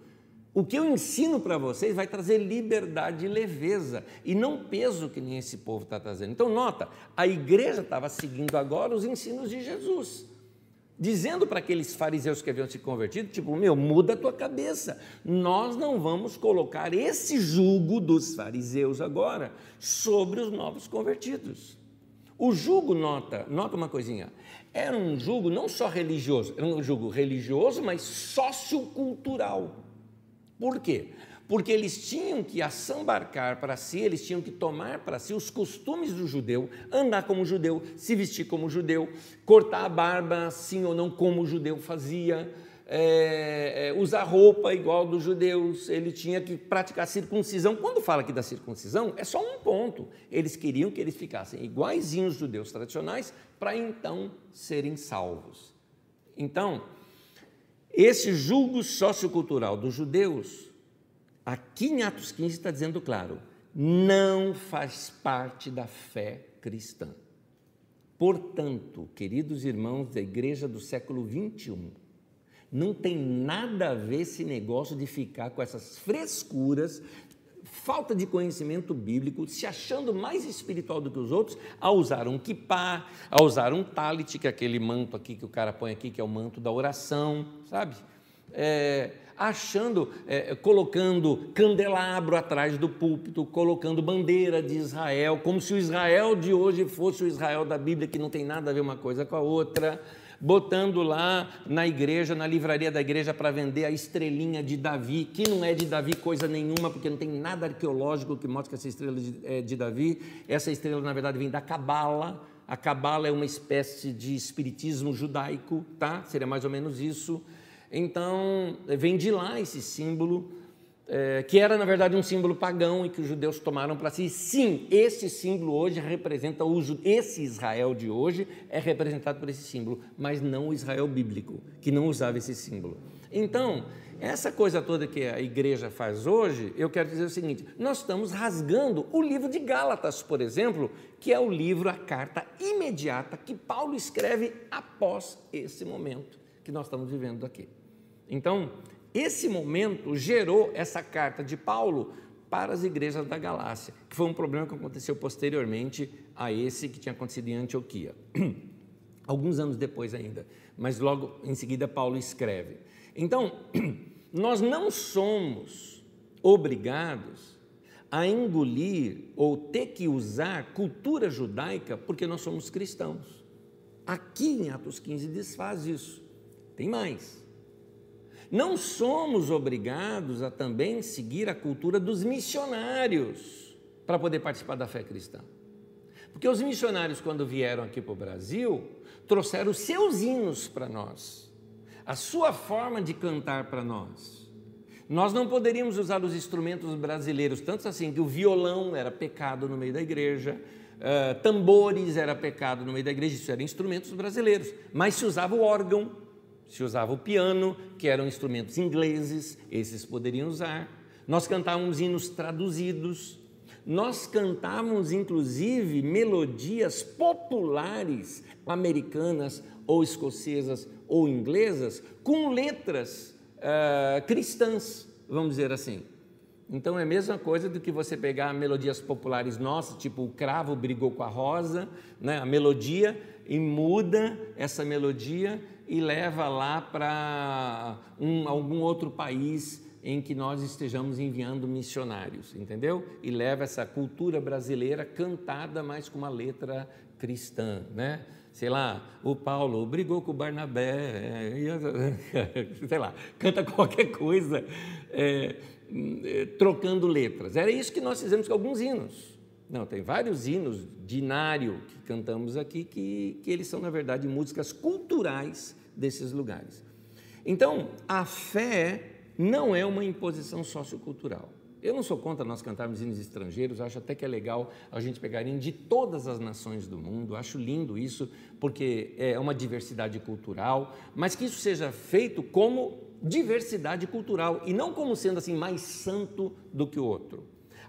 O que eu ensino para vocês vai trazer liberdade e leveza, e não peso que nem esse povo está trazendo. Então, nota, a igreja estava seguindo agora os ensinos de Jesus, dizendo para aqueles fariseus que haviam se convertido: tipo, meu, muda a tua cabeça, nós não vamos colocar esse jugo dos fariseus agora sobre os novos convertidos. O jugo, nota, nota uma coisinha, era um jugo não só religioso, era um jugo religioso, mas sociocultural. Por quê? Porque eles tinham que assambarcar para si, eles tinham que tomar para si os costumes do judeu, andar como judeu, se vestir como judeu, cortar a barba, sim ou não, como o judeu fazia, é, é, usar roupa igual dos judeus, ele tinha que praticar circuncisão. Quando fala aqui da circuncisão, é só um ponto. Eles queriam que eles ficassem iguaizinhos os judeus tradicionais para então serem salvos. Então, esse julgo sociocultural dos judeus, aqui em Atos 15 está dizendo claro, não faz parte da fé cristã. Portanto, queridos irmãos da igreja do século 21, não tem nada a ver esse negócio de ficar com essas frescuras falta de conhecimento bíblico, se achando mais espiritual do que os outros, a usar um kippah, a usar um talit, que é aquele manto aqui que o cara põe aqui, que é o manto da oração, sabe? é, achando, é, colocando candelabro atrás do púlpito, colocando bandeira de Israel, como se o Israel de hoje fosse o Israel da Bíblia, que não tem nada a ver uma coisa com a outra, botando lá na igreja, na livraria da igreja, para vender a estrelinha de Davi, que não é de Davi coisa nenhuma, porque não tem nada arqueológico que mostre que essa estrela é de Davi. Essa estrela, na verdade, vem da Cabala. A Cabala é uma espécie de espiritismo judaico, tá? Seria mais ou menos isso. Então, vem de lá esse símbolo, é, que era na verdade um símbolo pagão e que os judeus tomaram para si. Sim, esse símbolo hoje representa o esse Israel de hoje é representado por esse símbolo, mas não o Israel bíblico, que não usava esse símbolo. Então, essa coisa toda que a igreja faz hoje, eu quero dizer o seguinte: nós estamos rasgando o livro de Gálatas, por exemplo, que é o livro, a carta imediata que Paulo escreve após esse momento que nós estamos vivendo aqui. Então, esse momento gerou essa carta de Paulo para as igrejas da Galácia, que foi um problema que aconteceu posteriormente a esse que tinha acontecido em Antioquia. Alguns anos depois ainda, mas logo em seguida Paulo escreve. Então, nós não somos obrigados a engolir ou ter que usar cultura judaica porque nós somos cristãos. Aqui em Atos 15 desfaz isso. Tem mais. Não somos obrigados a também seguir a cultura dos missionários para poder participar da fé cristã. Porque os missionários, quando vieram aqui para o Brasil, trouxeram os seus hinos para nós, a sua forma de cantar para nós. Nós não poderíamos usar os instrumentos brasileiros, tanto assim que o violão era pecado no meio da igreja, uh, tambores era pecado no meio da igreja, isso eram instrumentos brasileiros, mas se usava o órgão, se usava o piano, que eram instrumentos ingleses, esses poderiam usar. Nós cantávamos hinos traduzidos. Nós cantávamos, inclusive, melodias populares americanas ou escocesas ou inglesas com letras uh, cristãs, vamos dizer assim. Então é a mesma coisa do que você pegar melodias populares nossas, tipo o cravo brigou com a rosa, né? a melodia, e muda essa melodia e leva lá para um, algum outro país em que nós estejamos enviando missionários, entendeu? E leva essa cultura brasileira cantada, mas com uma letra cristã, né? Sei lá, o Paulo brigou com o Barnabé, sei lá, canta qualquer coisa, é, é, trocando letras. Era isso que nós fizemos com alguns hinos. Não, tem vários hinos de Inário que cantamos aqui, que, que eles são, na verdade, músicas culturais desses lugares. Então, a fé não é uma imposição sociocultural. Eu não sou contra nós cantarmos hinos estrangeiros, acho até que é legal a gente pegar hinos de todas as nações do mundo, acho lindo isso, porque é uma diversidade cultural, mas que isso seja feito como diversidade cultural e não como sendo assim mais santo do que o outro.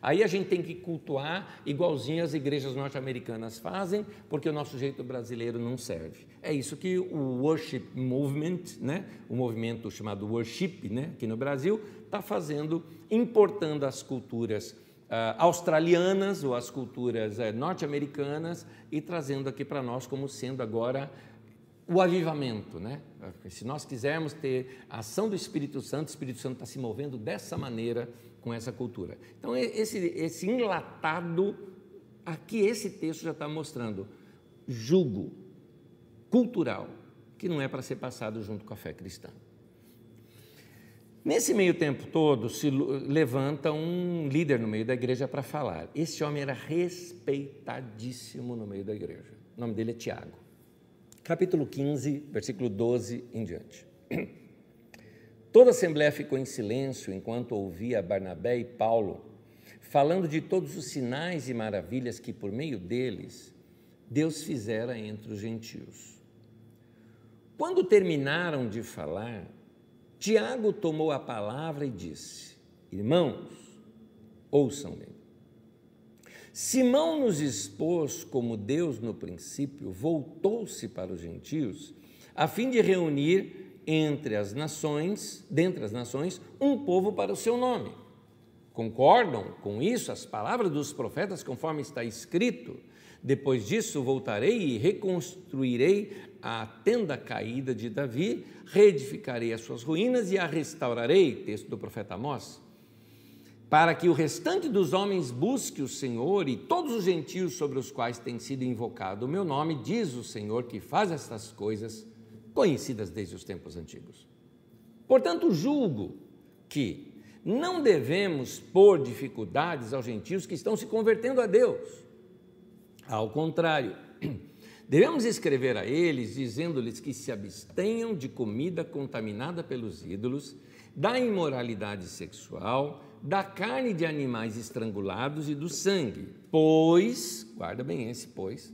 Aí a gente tem que cultuar igualzinho as igrejas norte-americanas fazem, porque o nosso jeito brasileiro não serve. É isso que o worship movement, né, o movimento chamado worship, né, aqui no Brasil, está fazendo, importando as culturas uh, australianas ou as culturas uh, norte-americanas e trazendo aqui para nós como sendo agora o avivamento, né? Se nós quisermos ter a ação do Espírito Santo, o Espírito Santo está se movendo dessa maneira com essa cultura. Então, esse, esse enlatado, aqui esse texto já está mostrando jugo cultural, que não é para ser passado junto com a fé cristã. Nesse meio tempo todo, se levanta um líder no meio da igreja para falar. Esse homem era respeitadíssimo no meio da igreja. O nome dele é Tiago. Capítulo 15, versículo 12 em diante. Toda a assembleia ficou em silêncio enquanto ouvia Barnabé e Paulo falando de todos os sinais e maravilhas que por meio deles Deus fizera entre os gentios. Quando terminaram de falar, Tiago tomou a palavra e disse: Irmãos, ouçam-me. Simão nos expôs como Deus no princípio voltou-se para os gentios, a fim de reunir entre as nações, dentre as nações, um povo para o seu nome. Concordam com isso as palavras dos profetas, conforme está escrito? Depois disso, voltarei e reconstruirei a tenda caída de Davi, reedificarei as suas ruínas e a restaurarei. Texto do profeta Amós. Para que o restante dos homens busque o Senhor e todos os gentios sobre os quais tem sido invocado o meu nome, diz o Senhor que faz estas coisas conhecidas desde os tempos antigos. Portanto, julgo que não devemos pôr dificuldades aos gentios que estão se convertendo a Deus. Ao contrário, devemos escrever a eles dizendo-lhes que se abstenham de comida contaminada pelos ídolos, da imoralidade sexual, da carne de animais estrangulados e do sangue, pois, guarda bem esse pois,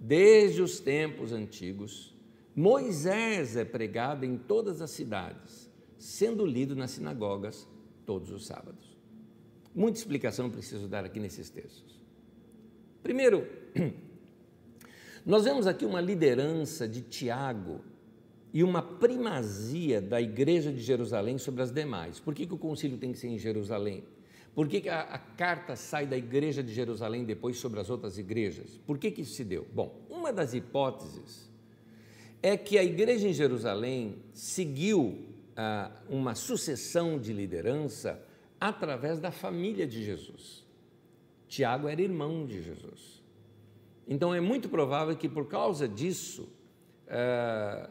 desde os tempos antigos, Moisés é pregado em todas as cidades, sendo lido nas sinagogas todos os sábados. Muita explicação preciso dar aqui nesses textos. Primeiro, nós vemos aqui uma liderança de Tiago e uma primazia da igreja de Jerusalém sobre as demais. Por que, que o concílio tem que ser em Jerusalém? Por que, que a, a, carta sai da igreja de Jerusalém depois sobre as outras igrejas? Por que, que isso se deu? Bom, uma das hipóteses é que a igreja em Jerusalém seguiu ah, uma sucessão de liderança através da família de Jesus. Tiago era irmão de Jesus. Então é muito provável que por causa disso ah,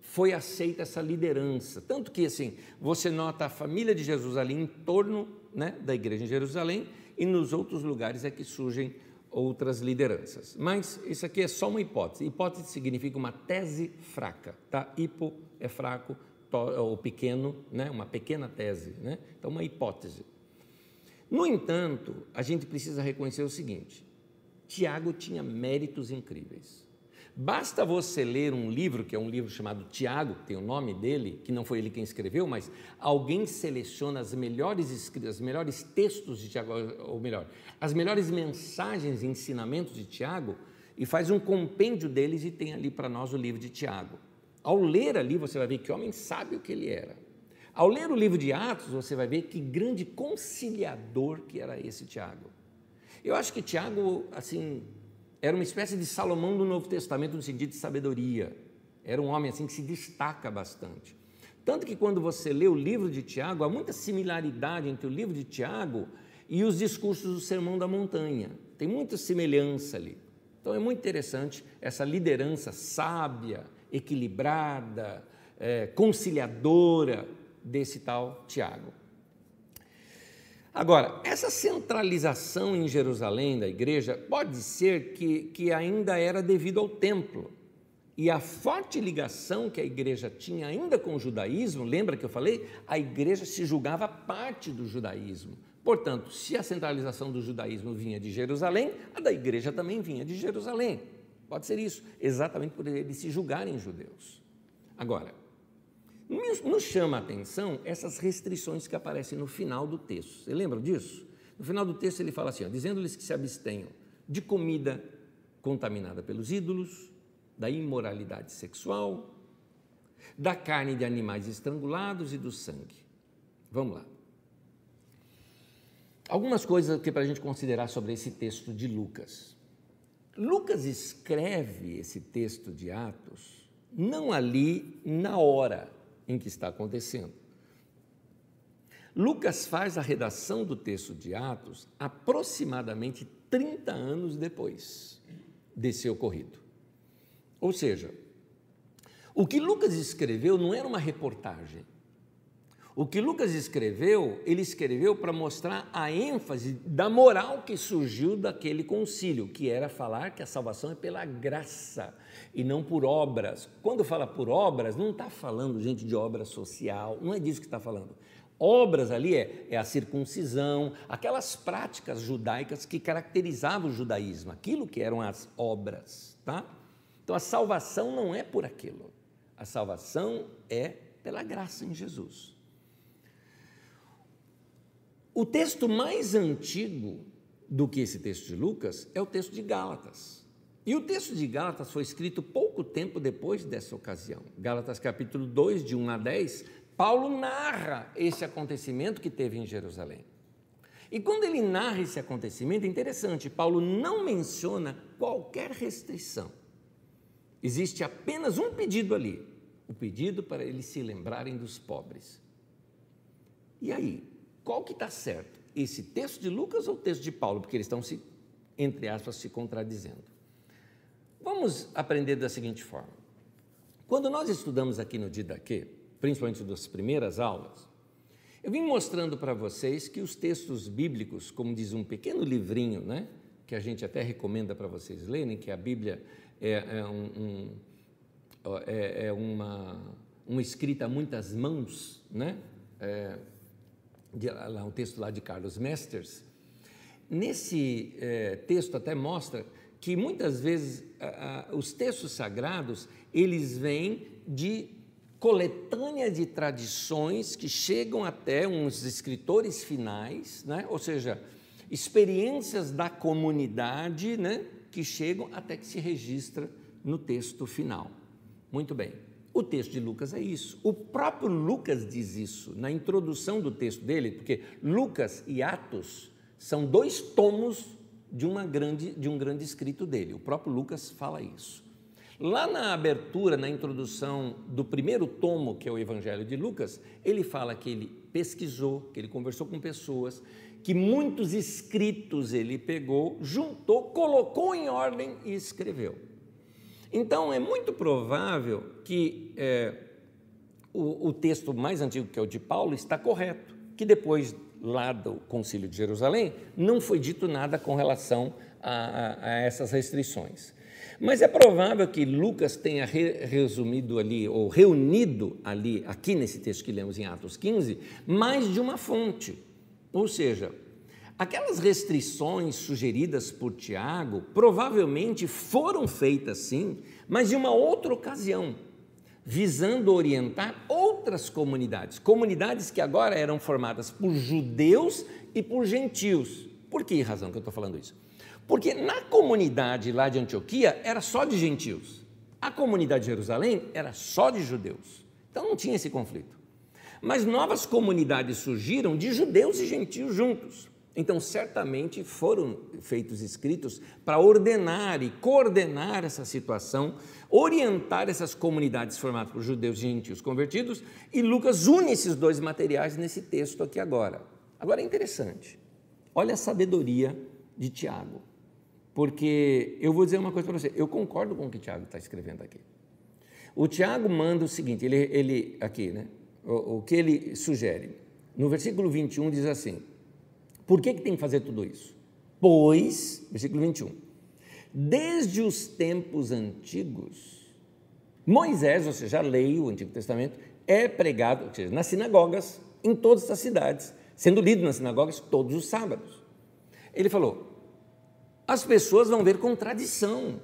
foi aceita essa liderança. Tanto que assim, você nota a família de Jesus ali em torno né, da igreja em Jerusalém e nos outros lugares é que surgem outras lideranças. Mas isso aqui é só uma hipótese. Hipótese significa uma tese fraca, tá? Hipo é fraco, ou pequeno, né? uma pequena tese, né? então uma hipótese. No entanto, a gente precisa reconhecer o seguinte: Tiago tinha méritos incríveis. Basta você ler um livro, que é um livro chamado Tiago, tem o nome dele, que não foi ele quem escreveu, mas alguém seleciona as melhores, os melhores textos de Tiago, ou melhor, as melhores mensagens e ensinamentos de Tiago, e faz um compêndio deles e tem ali para nós o livro de Tiago. Ao ler ali, você vai ver que homem sabe o que ele era. Ao ler o livro de Atos, você vai ver que grande conciliador que era esse Tiago. Eu acho que Tiago, assim, era uma espécie de Salomão do Novo Testamento no sentido de sabedoria. Era um homem assim que se destaca bastante. Tanto que quando você lê o livro de Tiago, há muita similaridade entre o livro de Tiago e os discursos do Sermão da Montanha. Tem muita semelhança ali. Então é muito interessante essa liderança sábia, equilibrada, é, conciliadora desse tal Tiago. Agora, essa centralização em Jerusalém da igreja pode ser que, que ainda era devido ao templo. E a forte ligação que a igreja tinha ainda com o judaísmo, lembra que eu falei? A igreja se julgava parte do judaísmo. Portanto, se a centralização do judaísmo vinha de Jerusalém, a da igreja também vinha de Jerusalém. Pode ser isso, exatamente por eles se julgarem judeus. Agora, nos chama a atenção essas restrições que aparecem no final do texto. Você lembra disso? No final do texto ele fala assim: dizendo-lhes que se abstenham de comida contaminada pelos ídolos, da imoralidade sexual, da carne de animais estrangulados e do sangue. Vamos lá. Algumas coisas que para a gente considerar sobre esse texto de Lucas. Lucas escreve esse texto de Atos não ali na hora em que está acontecendo. Lucas faz a redação do texto de Atos aproximadamente 30 anos depois desse ocorrido. Ou seja, o que Lucas escreveu não era uma reportagem, o que Lucas escreveu, ele escreveu para mostrar a ênfase da moral que surgiu daquele concílio, que era falar que a salvação é pela graça e não por obras. Quando fala por obras, não está falando, gente, de obra social, não é disso que está falando. Obras ali é, é, a circuncisão, aquelas práticas judaicas que caracterizavam o judaísmo, aquilo que eram as obras, tá? Então a salvação não é por aquilo, a salvação é pela graça em Jesus. O texto mais antigo do que esse texto de Lucas é o texto de Gálatas. E o texto de Gálatas foi escrito pouco tempo depois dessa ocasião. Gálatas capítulo 2, de 1 a 10, Paulo narra esse acontecimento que teve em Jerusalém. E quando ele narra esse acontecimento, é interessante, Paulo não menciona qualquer restrição. Existe apenas um pedido ali, o pedido para eles se lembrarem dos pobres. E aí, qual que está certo? Esse texto de Lucas ou o texto de Paulo? Porque eles estão se, entre aspas, se contradizendo. Vamos aprender da seguinte forma. Quando nós estudamos aqui no Didaquê, principalmente das primeiras aulas, eu vim mostrando para vocês que os textos bíblicos, como diz um pequeno livrinho, né, que a gente até recomenda para vocês lerem, que a Bíblia é, é, um, um, é, é uma, uma escrita a muitas mãos, né? De, lá, um texto lá de Carlos Mesters. Nesse é, texto até mostra que muitas vezes a, a, os textos sagrados eles vêm de coletânea de tradições que chegam até uns escritores finais, né? ou seja, experiências da comunidade né? que chegam até que se registra no texto final. Muito bem. O texto de Lucas é isso. O próprio Lucas diz isso na introdução do texto dele, porque Lucas e Atos são dois tomos de, uma grande, de um grande escrito dele. O próprio Lucas fala isso. Lá na abertura, na introdução do primeiro tomo, que é o Evangelho de Lucas, ele fala que ele pesquisou, que ele conversou com pessoas, que muitos escritos ele pegou, juntou, colocou em ordem e escreveu. Então, é muito provável que é, o, o texto mais antigo, que é o de Paulo, está correto, que depois, lá do Concílio de Jerusalém, não foi dito nada com relação a, a, a essas restrições. Mas é provável que Lucas tenha resumido ali, ou reunido ali, aqui nesse texto que lemos em Atos 15, mais de uma fonte. Ou seja, aquelas restrições sugeridas por Tiago provavelmente foram feitas sim, mas de uma outra ocasião, visando orientar outras comunidades, comunidades que agora eram formadas por judeus e por gentios. Por que razão que eu estou falando isso? Porque na comunidade lá de Antioquia era só de gentios. A comunidade de Jerusalém era só de judeus. Então não tinha esse conflito. Mas novas comunidades surgiram de judeus e gentios juntos. Então, certamente foram feitos escritos para ordenar e coordenar essa situação, orientar essas comunidades formadas por judeus gentios convertidos, e Lucas une esses dois materiais nesse texto aqui agora. Agora é interessante, olha a sabedoria de Tiago. Porque eu vou dizer uma coisa para você, eu concordo com o que Tiago está escrevendo aqui. O Tiago manda o seguinte, ele, ele aqui, né? O, o, que ele sugere? No versículo 21 diz assim: Por que, que tem que fazer tudo isso? Pois, versículo 21, desde os tempos antigos, Moisés, ou seja, a lei, o Antigo Testamento, é pregado, ou seja, nas sinagogas, em todas as cidades, sendo lido nas sinagogas todos os sábados. Ele falou: as pessoas vão ver contradição.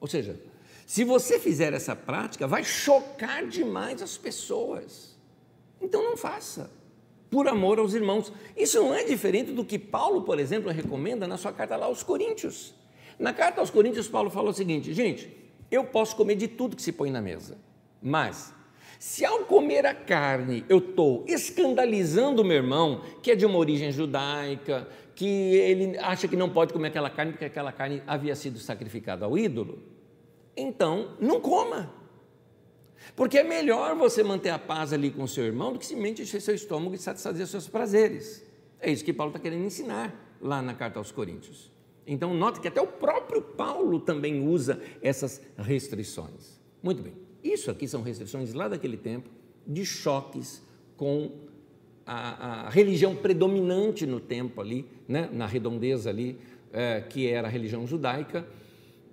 Ou seja, se você fizer essa prática, vai chocar demais as pessoas. Então não faça, por amor aos irmãos. Isso não é diferente do que Paulo, por exemplo, recomenda na sua carta lá aos Coríntios. Na carta aos Coríntios, Paulo falou o seguinte: gente, eu posso comer de tudo que se põe na mesa, mas se ao comer a carne eu estou escandalizando o meu irmão, que é de uma origem judaica, que ele acha que não pode comer aquela carne porque aquela carne havia sido sacrificada ao ídolo, então não coma. Porque é melhor você manter a paz ali com seu irmão do que simplesmente encher seu estômago e satisfazer seus prazeres. É isso que Paulo está querendo ensinar lá na carta aos Coríntios. Então, note que até o próprio Paulo também usa essas restrições. Muito bem, isso aqui são restrições lá daquele tempo de choques com a, a religião predominante no tempo ali, né, na redondeza ali, é, que era a religião judaica.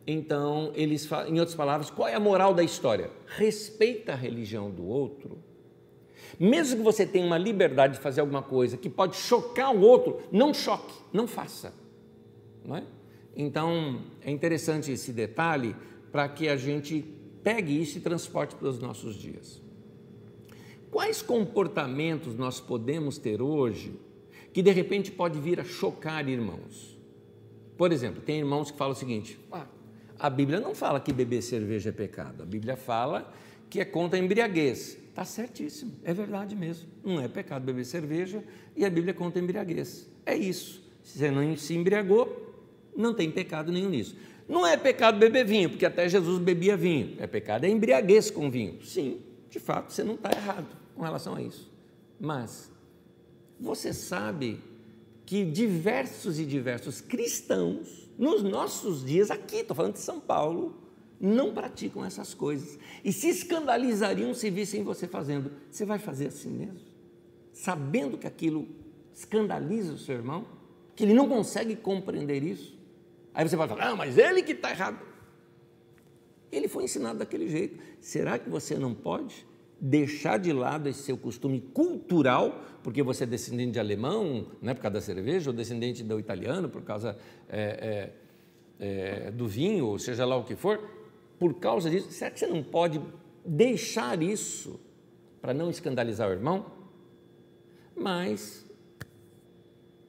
Então, eles, em outras palavras, qual é a moral da história? Respeita a religião do outro. Mesmo que você tenha uma liberdade de fazer alguma coisa que pode chocar o outro, não choque, não faça. Não é? Então, é interessante esse detalhe para que a gente pegue isso e transporte para os nossos dias. Quais comportamentos nós podemos ter hoje que de repente pode vir a chocar irmãos? Por exemplo, tem irmãos que falam o seguinte: ah, a Bíblia não fala que beber cerveja é pecado, a Bíblia fala que é contra a embriaguez. Está certíssimo, é verdade mesmo. Não é pecado beber cerveja e a Bíblia conta a embriaguez. é isso. Se você não se embriagou, não tem pecado nenhum nisso. Não é pecado beber vinho, porque até Jesus bebia vinho. É pecado é embriaguez com vinho. Sim, de fato, você não está errado com relação a isso. Mas você sabe que diversos e diversos cristãos, nos nossos dias, aqui, estou falando de São Paulo, não praticam essas coisas e se escandalizariam se vissem você fazendo. Você vai fazer assim mesmo? Sabendo que aquilo escandaliza o seu irmão? Que ele não consegue compreender isso? Aí você vai falar, ah, mas ele que está errado. Ele foi ensinado daquele jeito. Será que você não pode deixar de lado esse seu costume cultural, porque você é descendente de alemão, né, por causa da cerveja, ou descendente do italiano, por causa é, é, é, do vinho, ou seja lá o que for, por causa disso, será que você não pode deixar isso para não escandalizar o irmão? Mas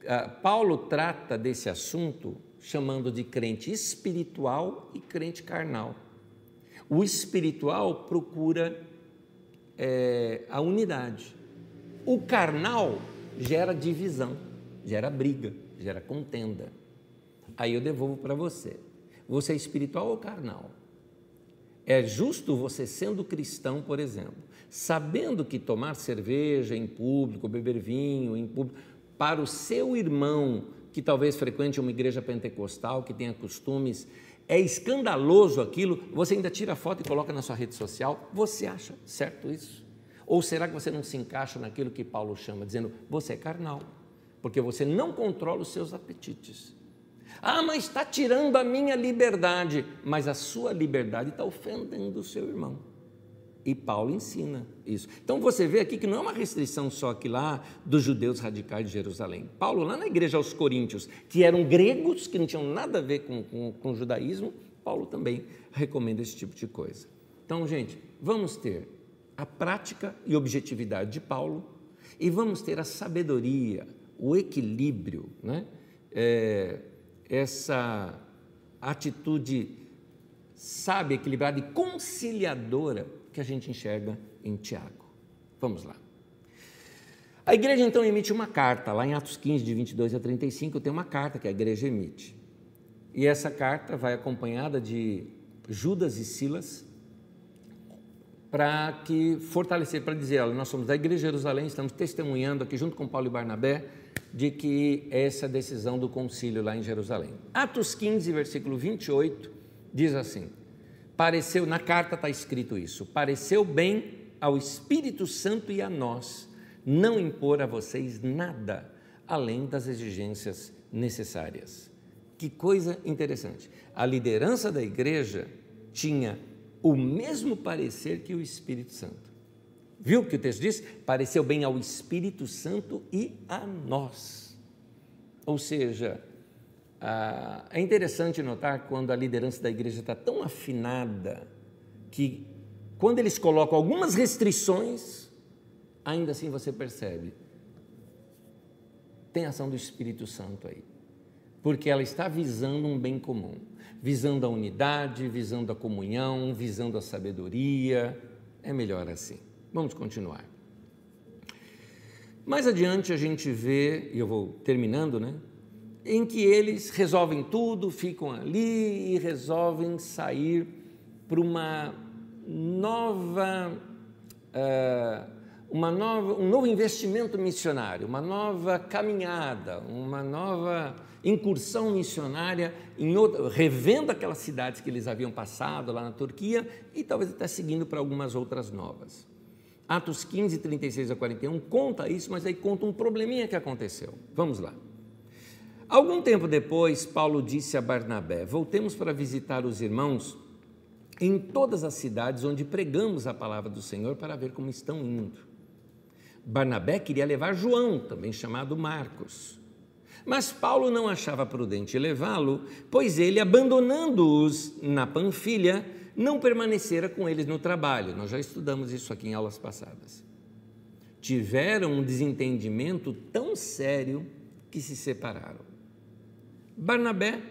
ah, Paulo trata desse assunto chamando de crente espiritual e crente carnal. O espiritual procura é, a unidade. O carnal gera divisão, gera briga, gera contenda. Aí eu devolvo para você. Você é espiritual ou carnal? É justo você, sendo cristão, por exemplo, sabendo que tomar cerveja em público, beber vinho em público, para o seu irmão que talvez frequente uma igreja pentecostal, que tenha costumes, é escandaloso aquilo, você ainda tira a foto e coloca na sua rede social, você acha certo isso? Ou será que você não se encaixa naquilo que Paulo chama, dizendo, você é carnal, porque você não controla os seus apetites. Ah, mas está tirando a minha liberdade. Mas a sua liberdade está ofendendo o seu irmão. E Paulo ensina isso. Então você vê aqui que não é uma restrição só aqui lá dos judeus radicais de Jerusalém. Paulo, lá na igreja aos Coríntios, que eram gregos, que não tinham nada a ver com, com, com o judaísmo, Paulo também recomenda esse tipo de coisa. Então, gente, vamos ter a prática e objetividade de Paulo e vamos ter a sabedoria, o equilíbrio, né? É, essa atitude sábia, equilibrada e conciliadora que a gente enxerga em Tiago. Vamos lá. A igreja então emite uma carta, lá em Atos 15, de 22 a 35, tem uma carta que a igreja emite. E essa carta vai acompanhada de Judas e Silas, para que fortalecer, para dizer, olha, nós somos da Igreja de Jerusalém, estamos testemunhando aqui junto com Paulo e Barnabé de que essa decisão do concílio lá em Jerusalém. Atos 15, versículo 28, diz assim: Pareceu, na carta está escrito isso, pareceu bem ao Espírito Santo e a nós não impor a vocês nada além das exigências necessárias. Que coisa interessante. A liderança da igreja tinha o mesmo parecer que o Espírito Santo. Viu o que o texto diz? Pareceu bem ao Espírito Santo e a nós. Ou seja, ah, é interessante notar quando a liderança da igreja está tão afinada que, quando eles colocam algumas restrições, ainda assim você percebe. Tem ação do Espírito Santo aí. Porque ela está visando um bem comum, visando a unidade, visando a comunhão, visando a sabedoria. É melhor assim. Vamos continuar. Mais adiante a gente vê, e eu vou terminando, né? Em que eles resolvem tudo, ficam ali e resolvem sair para uma nova, uh, uma nova, um novo investimento missionário, uma nova caminhada, uma nova incursão missionária, em outra, revendo aquelas cidades que eles haviam passado lá na Turquia e talvez até seguindo para algumas outras novas. Atos 15, 36 a 41 conta isso, mas aí conta um probleminha que aconteceu. Vamos lá. Algum tempo depois, Paulo disse a Barnabé: Voltemos para visitar os irmãos em todas as cidades onde pregamos a palavra do Senhor para ver como estão indo. Barnabé queria levar João, também chamado Marcos. Mas Paulo não achava prudente levá-lo, pois ele, abandonando-os na Panfilha, não permanecera com eles no trabalho. Nós já estudamos isso aqui em aulas passadas. Tiveram um desentendimento tão sério que se separaram. Barnabé,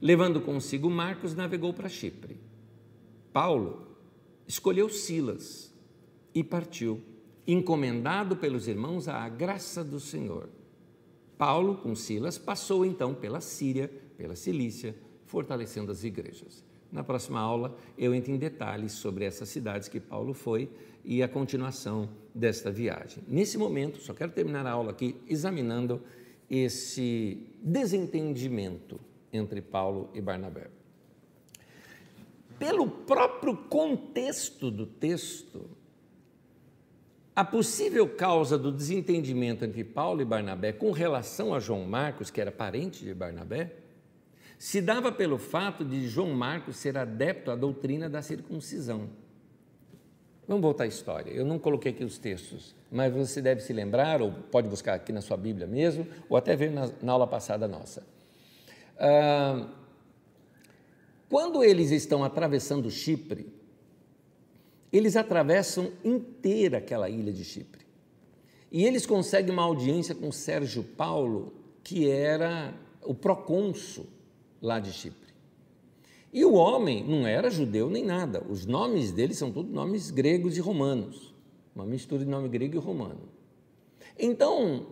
levando consigo Marcos, navegou para Chipre. Paulo escolheu Silas e partiu, encomendado pelos irmãos à graça do Senhor. Paulo, com Silas, passou então pela Síria, pela Cilícia, fortalecendo as igrejas. Na próxima aula eu entro em detalhes sobre essas cidades que Paulo foi e a continuação desta viagem. Nesse momento, só quero terminar a aula aqui examinando esse desentendimento entre Paulo e Barnabé. Pelo próprio contexto do texto, a possível causa do desentendimento entre Paulo e Barnabé com relação a João Marcos, que era parente de Barnabé, se dava pelo fato de João Marcos ser adepto à doutrina da circuncisão. Vamos voltar à história. Eu não coloquei aqui os textos, mas você deve se lembrar, ou pode buscar aqui na sua Bíblia mesmo, ou até ver na, na aula passada nossa. Ah, quando eles estão atravessando Chipre, eles atravessam inteira aquela ilha de Chipre. E eles conseguem uma audiência com Sérgio Paulo, que era o procônsul lá de Chipre. E o homem não era judeu nem nada, os nomes dele são todos nomes gregos e romanos, uma mistura de nome grego e romano. Então,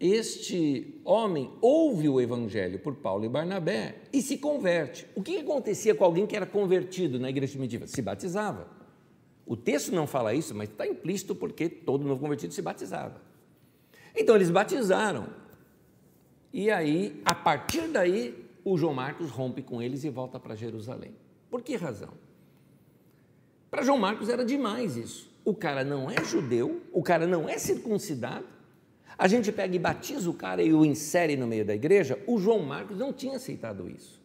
este homem ouve o evangelho por Paulo e Barnabé e se converte. O que acontecia com alguém que era convertido na igreja primitiva? Se batizava. O texto não fala isso, mas está implícito porque todo novo convertido se batizava. Então eles batizaram. E aí, a partir daí, o João Marcos rompe com eles e volta para Jerusalém. Por que razão? Para João Marcos era demais isso. O cara não é judeu, o cara não é circuncidado. A gente pega e batiza o cara e o insere no meio da igreja. O João Marcos não tinha aceitado isso.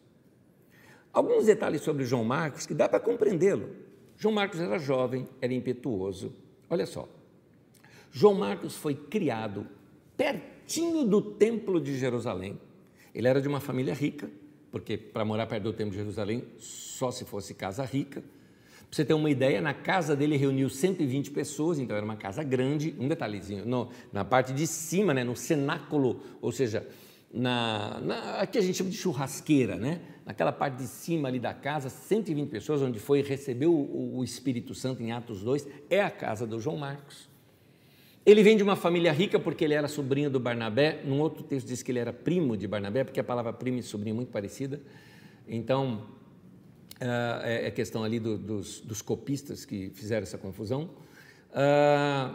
Alguns detalhes sobre João Marcos que dá para compreendê-lo. João Marcos era jovem, era impetuoso. Olha só. João Marcos foi criado pertinho do templo de Jerusalém. Ele era de uma família rica, porque para morar perto do Templo de Jerusalém só se fosse casa rica. Para você ter uma ideia, na casa dele reuniu 120 pessoas, então era uma casa grande. Um detalhezinho, no, na parte de cima, né, no cenáculo, ou seja, na, na, aqui a gente chama de churrasqueira, né? naquela parte de cima ali da casa, 120 pessoas, onde foi recebeu o, o Espírito Santo em Atos 2, é a casa do João Marcos. Ele vem de uma família rica porque ele era sobrinho do Barnabé. Num outro texto diz que ele era primo de Barnabé, porque a palavra primo e sobrinho é muito parecida. Então, uh, é questão ali do, dos, dos, copistas que fizeram essa confusão. Uh,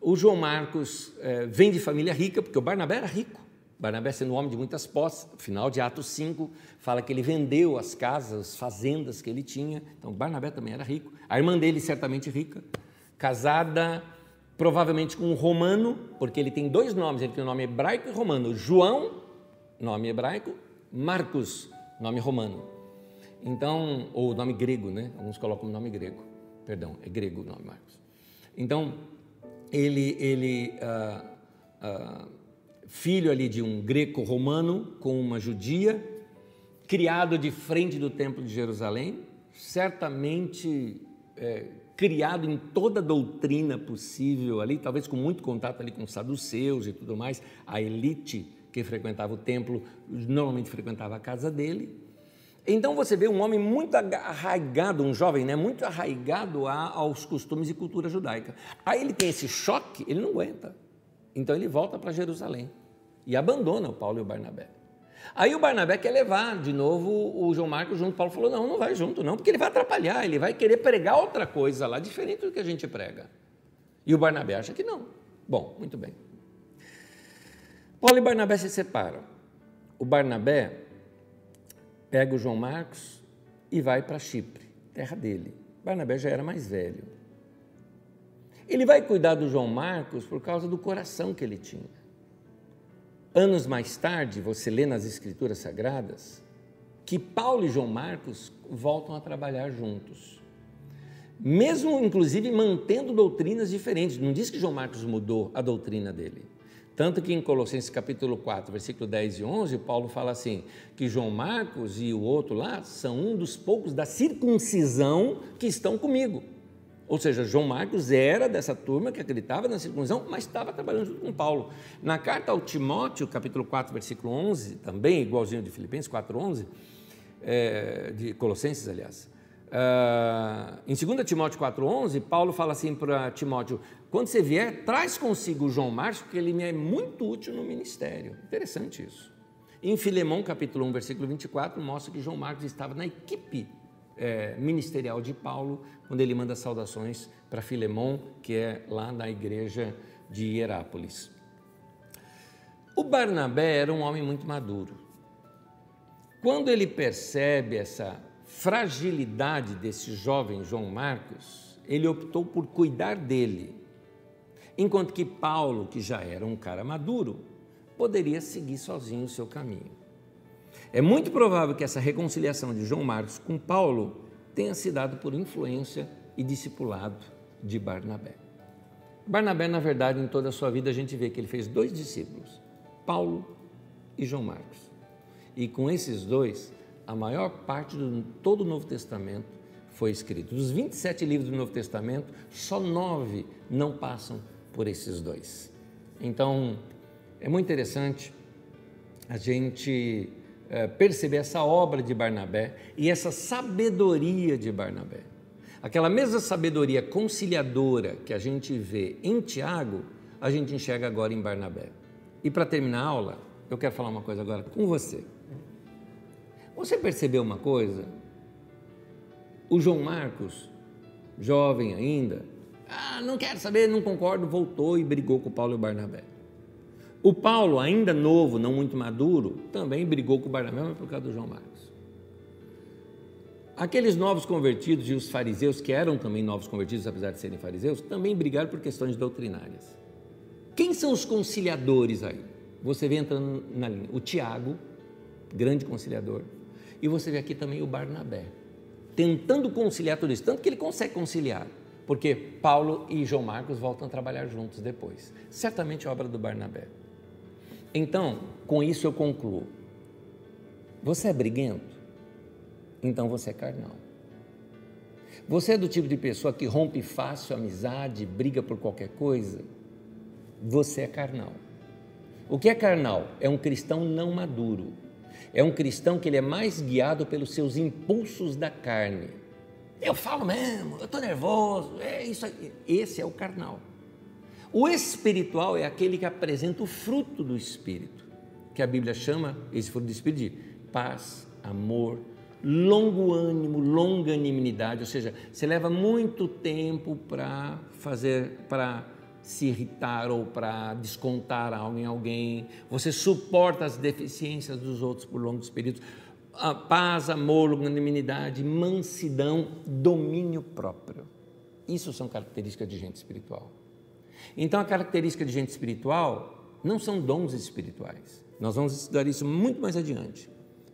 o João Marcos uh, vem de família rica, porque o Barnabé era rico. Barnabé, sendo um homem de muitas posses, final de Atos 5, fala que ele vendeu as casas, as fazendas que ele tinha. Então, Barnabé também era rico. A irmã dele, certamente rica, casada provavelmente com um romano, porque ele tem dois nomes, ele tem o um nome hebraico e romano. João, nome hebraico, Marcos, nome romano. Então, ou nome grego, né? Alguns colocam o nome grego. Perdão, é grego o nome Marcos. Então, ele, ele ah, ah, filho ali de um greco-romano com uma judia, criado de frente do templo de Jerusalém, certamente é, criado em toda doutrina possível ali, talvez com muito contato ali com os saduceus e tudo mais, a elite que frequentava o templo normalmente frequentava a casa dele. Então você vê um homem muito arraigado, um jovem, né, muito arraigado a, aos costumes e cultura judaica. Aí ele tem esse choque, ele não aguenta. Então ele volta para Jerusalém e abandona o Paulo e o Barnabé. Aí o Barnabé quer levar de novo o João Marcos junto. Paulo falou: não, não vai junto, não, porque ele vai atrapalhar, ele vai querer pregar outra coisa lá, diferente do que a gente prega. E o Barnabé acha que não. Bom, muito bem. Paulo e Barnabé se separam. O Barnabé pega o João Marcos e vai para Chipre, terra dele. Barnabé já era mais velho. Ele vai cuidar do João Marcos por causa do coração que ele tinha. Anos mais tarde, você lê nas Escrituras Sagradas que Paulo e João Marcos voltam a trabalhar juntos. Mesmo, inclusive, mantendo doutrinas diferentes. Não diz que João Marcos mudou a doutrina dele. Tanto que em Colossenses capítulo 4, versículo 10 e 11, Paulo fala assim, que João Marcos e o outro lá são um dos poucos da circuncisão que estão comigo. Ou seja, João Marcos era dessa turma que acreditava na circuncisão, mas estava trabalhando junto com Paulo. Na carta ao Timóteo, capítulo 4, versículo 11, também igualzinho de Filipenses 4, 11, é, de Colossenses, aliás, Uh, em 2 Timóteo 4,11, Paulo fala assim para Timóteo: quando você vier, traz consigo o João Marcos, porque ele me é muito útil no ministério. Interessante isso. Em Filemão, capítulo 1, versículo 24, mostra que João Marcos estava na equipe é, ministerial de Paulo, quando ele manda saudações para Filemão, que é lá na igreja de Hierápolis. O Barnabé era um homem muito maduro. Quando ele percebe essa fragilidade desse jovem João Marcos, ele optou por cuidar dele. Enquanto que Paulo, que já era um cara maduro, poderia seguir sozinho o seu caminho. É muito provável que essa reconciliação de João Marcos com Paulo tenha se dado por influência e discipulado de Barnabé. Barnabé, na verdade, em toda a sua vida, a gente vê que ele fez dois discípulos, Paulo e João Marcos. E com esses dois, a maior parte de todo o Novo Testamento foi escrito. Dos 27 livros do Novo Testamento, só nove não passam por esses dois. Então, é muito interessante a gente é, perceber essa obra de Barnabé e essa sabedoria de Barnabé. Aquela mesma sabedoria conciliadora que a gente vê em Tiago, a gente enxerga agora em Barnabé. E para terminar a aula, eu quero falar uma coisa agora com você. Você percebeu uma coisa? O João Marcos, jovem ainda, ah, não quero saber, não concordo, voltou e brigou com Paulo e Barnabé. O Paulo, ainda novo, não muito maduro, também brigou com o Barnabé, por causa do João Marcos. Aqueles novos convertidos e os fariseus, que eram também novos convertidos, apesar de serem fariseus, também brigaram por questões doutrinárias. Quem são os conciliadores aí? Você vê entrando na linha. O Tiago, grande conciliador, e você vê aqui também o Barnabé, tentando conciliar tudo isso, tanto que ele consegue conciliar, porque Paulo e João Marcos voltam a trabalhar juntos depois. Certamente obra do Barnabé. Então, com isso eu concluo. Você é briguento? Então você é carnal. Você é do tipo de pessoa que rompe fácil amizade, briga por qualquer coisa? Você é carnal. O que é carnal? É um cristão não maduro. É um cristão que ele é mais guiado pelos seus impulsos da carne. Eu falo mesmo, eu estou nervoso, é isso aqui. Esse é o carnal. O espiritual é aquele que apresenta o fruto do Espírito, que a Bíblia chama, esse fruto do Espírito, de paz, amor, longo ânimo, longanimidade, ou seja, você leva muito tempo para fazer, para se irritar ou para descontar algo em alguém, você suporta as deficiências dos outros por longos períodos. A paz, amor, longanimidade, mansidão, domínio próprio. Isso são características de gente espiritual. Então, a característica de gente espiritual não são dons espirituais. Nós vamos estudar isso muito mais adiante.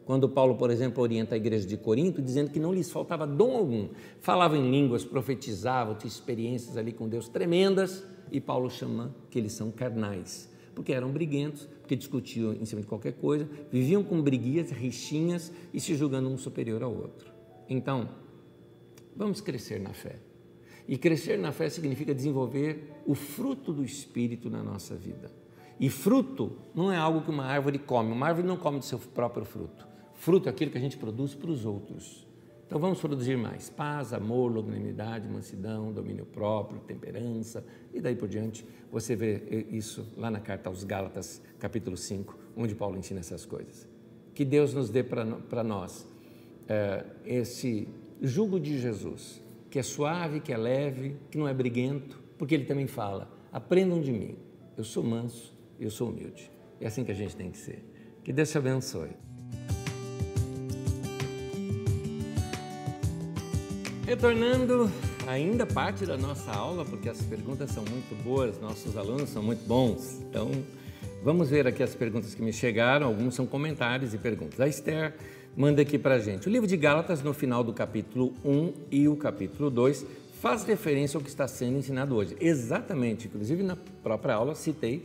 Quando Paulo, por exemplo, orienta a igreja de Corinto, dizendo que não lhes faltava dom algum. Falavam em línguas, profetizavam, tinham experiências ali com Deus tremendas, e Paulo chama que eles são carnais, porque eram briguentos, porque discutiam em cima de qualquer coisa, viviam com briguinhas, rixinhas e se julgando um superior ao outro. Então, vamos crescer na fé. E crescer na fé significa desenvolver o fruto do Espírito na nossa vida. E fruto não é algo que uma árvore come, uma árvore não come do seu próprio fruto. Fruto é aquilo que a gente produz para os outros. Então vamos produzir mais paz, amor, longanimidade, mansidão, domínio próprio, temperança e daí por diante. Você vê isso lá na carta aos Gálatas, capítulo 5, onde Paulo ensina essas coisas. Que Deus nos dê para nós é, esse jugo de Jesus, que é suave, que é leve, que não é briguento, porque ele também fala: aprendam de mim, eu sou manso, eu sou humilde. É assim que a gente tem que ser. Que Deus te abençoe. Retornando ainda parte da nossa aula, porque as perguntas são muito boas, nossos alunos são muito bons. Então, vamos ver aqui as perguntas que me chegaram. Alguns são comentários e perguntas. A Esther manda aqui para gente. O livro de Gálatas, no final do capítulo 1 e o capítulo 2, faz referência ao que está sendo ensinado hoje. Exatamente, inclusive na própria aula citei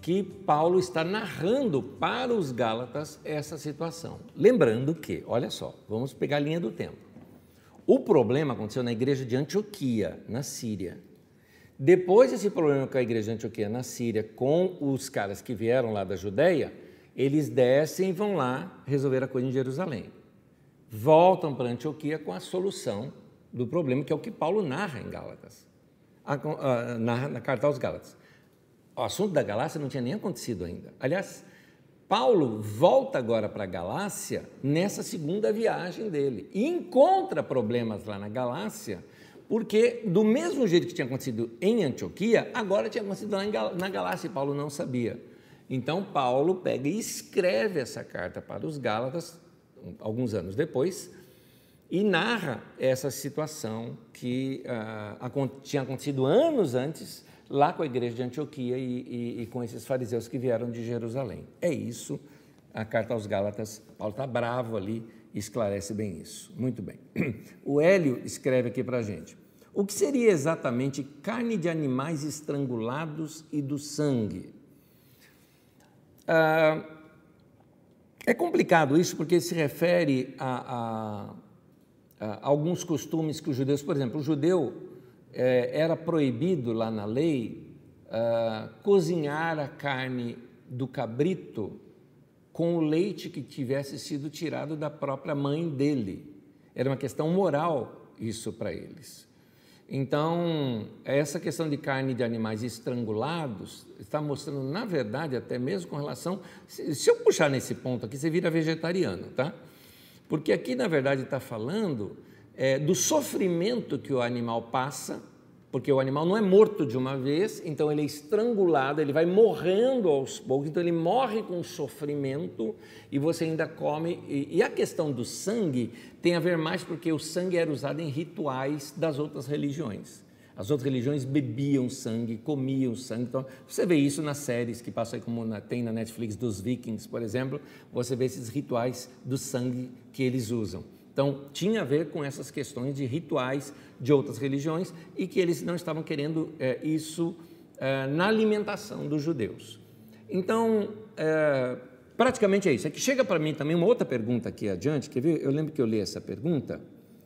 que Paulo está narrando para os Gálatas essa situação. Lembrando que, olha só, vamos pegar a linha do tempo. O problema aconteceu na igreja de Antioquia, na Síria. Depois desse problema com a igreja de Antioquia na Síria, com os caras que vieram lá da Judéia, eles descem e vão lá resolver a coisa em Jerusalém. voltam para Antioquia com a solução do problema, que é o que Paulo narra em Gálatas, narra na carta aos Gálatas. O assunto da Galácia não tinha nem acontecido ainda. Aliás, Paulo volta agora para a Galácia nessa segunda viagem dele e encontra problemas lá na Galácia, porque do mesmo jeito que tinha acontecido em Antioquia, agora tinha acontecido lá na Galácia e Paulo não sabia. Então Paulo pega e escreve essa carta para os Gálatas, alguns anos depois, e narra essa situação que uh, tinha acontecido anos antes lá com a igreja de Antioquia e, e, e, com esses fariseus que vieram de Jerusalém. É isso, a carta aos Gálatas, Paulo está bravo ali esclarece bem isso. Muito bem. O Hélio escreve aqui para a gente. O que seria exatamente carne de animais estrangulados e do sangue? Ah, é complicado isso porque se refere a, a, a alguns costumes que os judeus, por exemplo, o judeu é, era proibido lá na lei uh, cozinhar a carne do cabrito com o leite que tivesse sido tirado da própria mãe dele. Era uma questão moral isso para eles. Então, essa questão de carne de animais estrangulados está mostrando, na verdade, até mesmo com relação. Se eu puxar nesse ponto aqui, você vira vegetariano, tá? Porque aqui, na verdade, está falando é, do sofrimento que o animal passa, porque o animal não é morto de uma vez, então ele é estrangulado, ele vai morrendo aos poucos, então ele morre com sofrimento e você ainda come. E, a questão do sangue tem a ver mais porque o sangue era usado em rituais das outras religiões. As outras religiões bebiam sangue, comiam sangue. Então, você vê isso nas séries que passam aí, como na, tem na Netflix dos Vikings, por exemplo, você vê esses rituais do sangue que eles usam. Então, tinha a ver com essas questões de rituais de outras religiões e que eles não estavam querendo é, isso é, na alimentação dos judeus. Então, é, praticamente é isso. É que chega para mim também uma outra pergunta aqui adiante, quer ver? Eu lembro que eu li essa pergunta.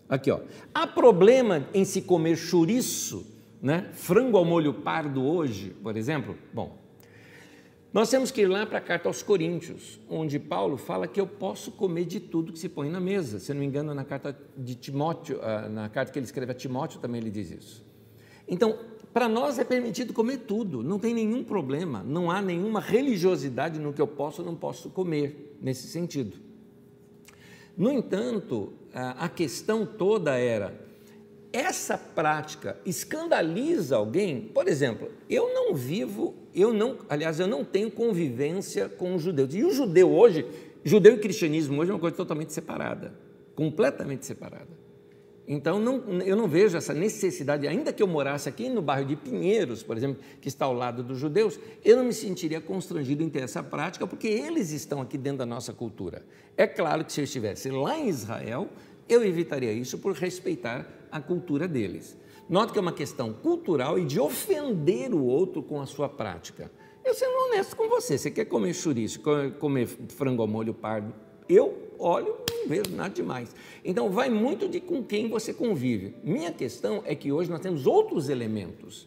Aqui, ó. Há problema em se comer chouriço, né? frango ao molho pardo hoje, por exemplo? Bom, nós temos que ir lá para a carta aos Coríntios, onde Paulo fala que eu posso comer de tudo que se põe na mesa. Se não me engano, na carta de Timóteo, ah, na carta que ele escreve a Timóteo, também ele diz isso. Então, para nós é permitido comer tudo, não tem nenhum problema, não há nenhuma religiosidade no que eu posso ou não posso comer, nesse sentido. No entanto, a questão toda era: essa prática escandaliza alguém? Por exemplo, eu não vivo, eu não, aliás, eu não tenho convivência com os judeus. E o judeu hoje, judeu e cristianismo hoje é uma coisa totalmente separada, completamente separada. Então, não, eu não vejo essa necessidade, ainda que eu morasse aqui no bairro de Pinheiros, por exemplo, que está ao lado dos judeus, eu não me sentiria constrangido em ter essa prática, porque eles estão aqui dentro da nossa cultura. É claro que se eu estivesse lá em Israel, eu evitaria isso por respeitar a cultura deles. Note que é uma questão cultural e de ofender o outro com a sua prática. Eu sendo honesto com você, você quer comer chouriço, comer frango ao molho pardo, eu olho, não vejo nada demais. Então, vai muito de com quem você convive. Minha questão é que hoje nós temos outros elementos.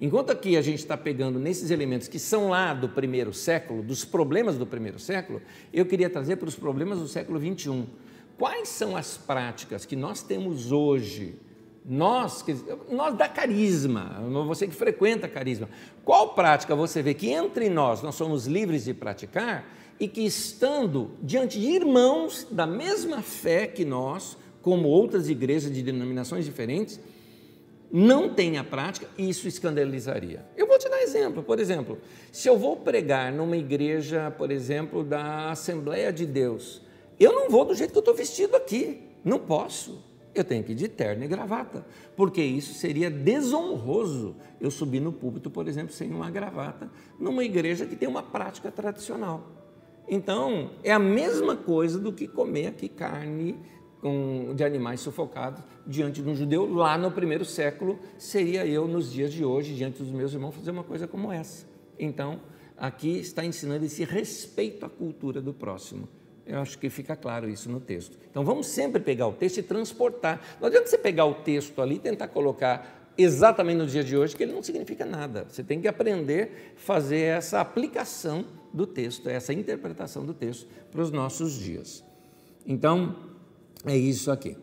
Enquanto aqui a gente está pegando nesses elementos que são lá do primeiro século, dos problemas do primeiro século, eu queria trazer para os problemas do século 21 Quais são as práticas que nós temos hoje? Nós, nós da carisma, você que frequenta carisma, qual prática você vê que entre nós nós somos livres de praticar e que estando diante de irmãos da mesma fé que nós, como outras igrejas de denominações diferentes, não tem a prática, isso escandalizaria. Eu vou te dar exemplo. Por exemplo, se eu vou pregar numa igreja, por exemplo, da Assembleia de Deus, eu não vou do jeito que eu estou vestido aqui, não posso. Eu tenho que ir de terno e gravata, porque isso seria desonroso eu subir no púlpito, por exemplo, sem uma gravata, numa igreja que tem uma prática tradicional. Então, é a mesma coisa do que comer aqui carne de animais sufocados diante de um judeu lá no primeiro século, seria eu nos dias de hoje, diante dos meus irmãos, fazer uma coisa como essa. Então, aqui está ensinando esse respeito à cultura do próximo. Eu acho que fica claro isso no texto. Então vamos sempre pegar o texto e transportar. Não adianta você pegar o texto ali e tentar colocar exatamente no dia de hoje, que ele não significa nada. Você tem que aprender a fazer essa aplicação do texto, essa interpretação do texto para os nossos dias. Então, é isso aqui.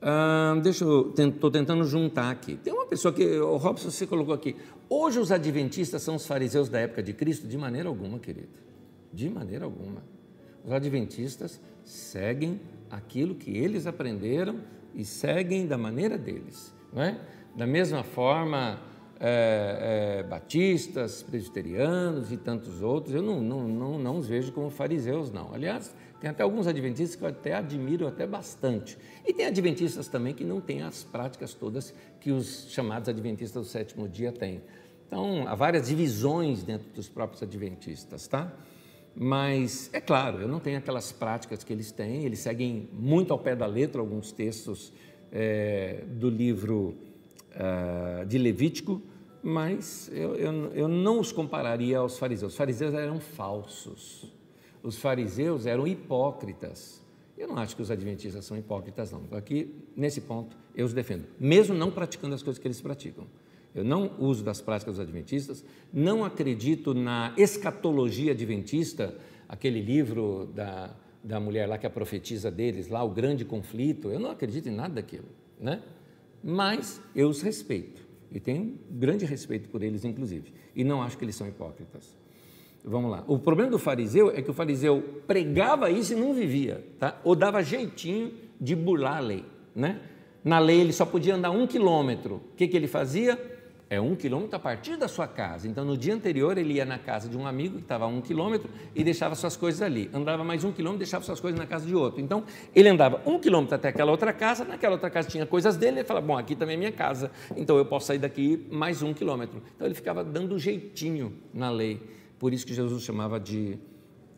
Ah, deixa eu, estou tentando juntar aqui. Tem uma pessoa que, o Robson, você colocou aqui. Hoje os adventistas são os fariseus da época de Cristo? De maneira alguma, querido. De maneira alguma. Os adventistas seguem aquilo que eles aprenderam e seguem da maneira deles. Não é? Da mesma forma, é, é, batistas, presbiterianos e tantos outros, eu não, não, não, não os vejo como fariseus, não. Aliás, tem até alguns adventistas que eu até admiro até bastante. E tem adventistas também que não têm as práticas todas que os chamados adventistas do sétimo dia têm. Então, há várias divisões dentro dos próprios adventistas, tá? Mas, é claro, eu não tenho aquelas práticas que eles têm, eles seguem muito ao pé da letra alguns textos é, do livro uh, de Levítico, mas eu, eu, eu não os compararia aos fariseus. Os fariseus eram falsos, os fariseus eram hipócritas. Eu não acho que os adventistas são hipócritas, não. Aqui, nesse ponto, eu os defendo, mesmo não praticando as coisas que eles praticam. Eu não uso das práticas dos adventistas, não acredito na escatologia adventista, aquele livro da, da mulher lá que é a profetisa deles, lá o grande conflito, eu não acredito em nada daquilo, né? Mas eu os respeito e tenho grande respeito por eles, inclusive, e não acho que eles são hipócritas. Vamos lá. O problema do fariseu é que o fariseu pregava isso e não vivia, tá? Ou dava jeitinho de burlar a lei, né? Na lei ele só podia andar um quilômetro. O que, que ele fazia? É um quilômetro a partir da sua casa. Então, no dia anterior, ele ia na casa de um amigo que estava a um quilômetro e deixava suas coisas ali. Andava mais um quilômetro e deixava suas coisas na casa de outro. Então, ele andava um quilômetro até aquela outra casa, naquela outra casa tinha coisas dele, ele falava, bom, aqui também é minha casa, então eu posso sair daqui mais um quilômetro. Então, ele ficava dando jeitinho na lei. Por isso que Jesus chamava de,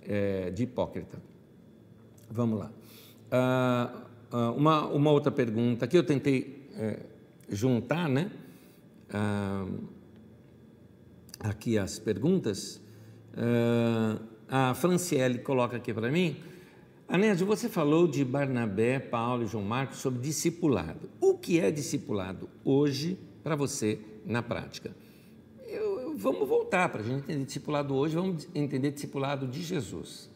é, de hipócrita. Vamos lá. Ah, ah, uma, uma outra pergunta, aqui eu tentei é, juntar, né? Ah, aqui as perguntas. Ah, a Franciele coloca aqui para mim. Anésio, você falou de Barnabé, Paulo e João Marcos sobre discipulado. O que é discipulado hoje para você na prática? Eu, eu, vamos voltar para a gente entender discipulado hoje, vamos entender discipulado de Jesus.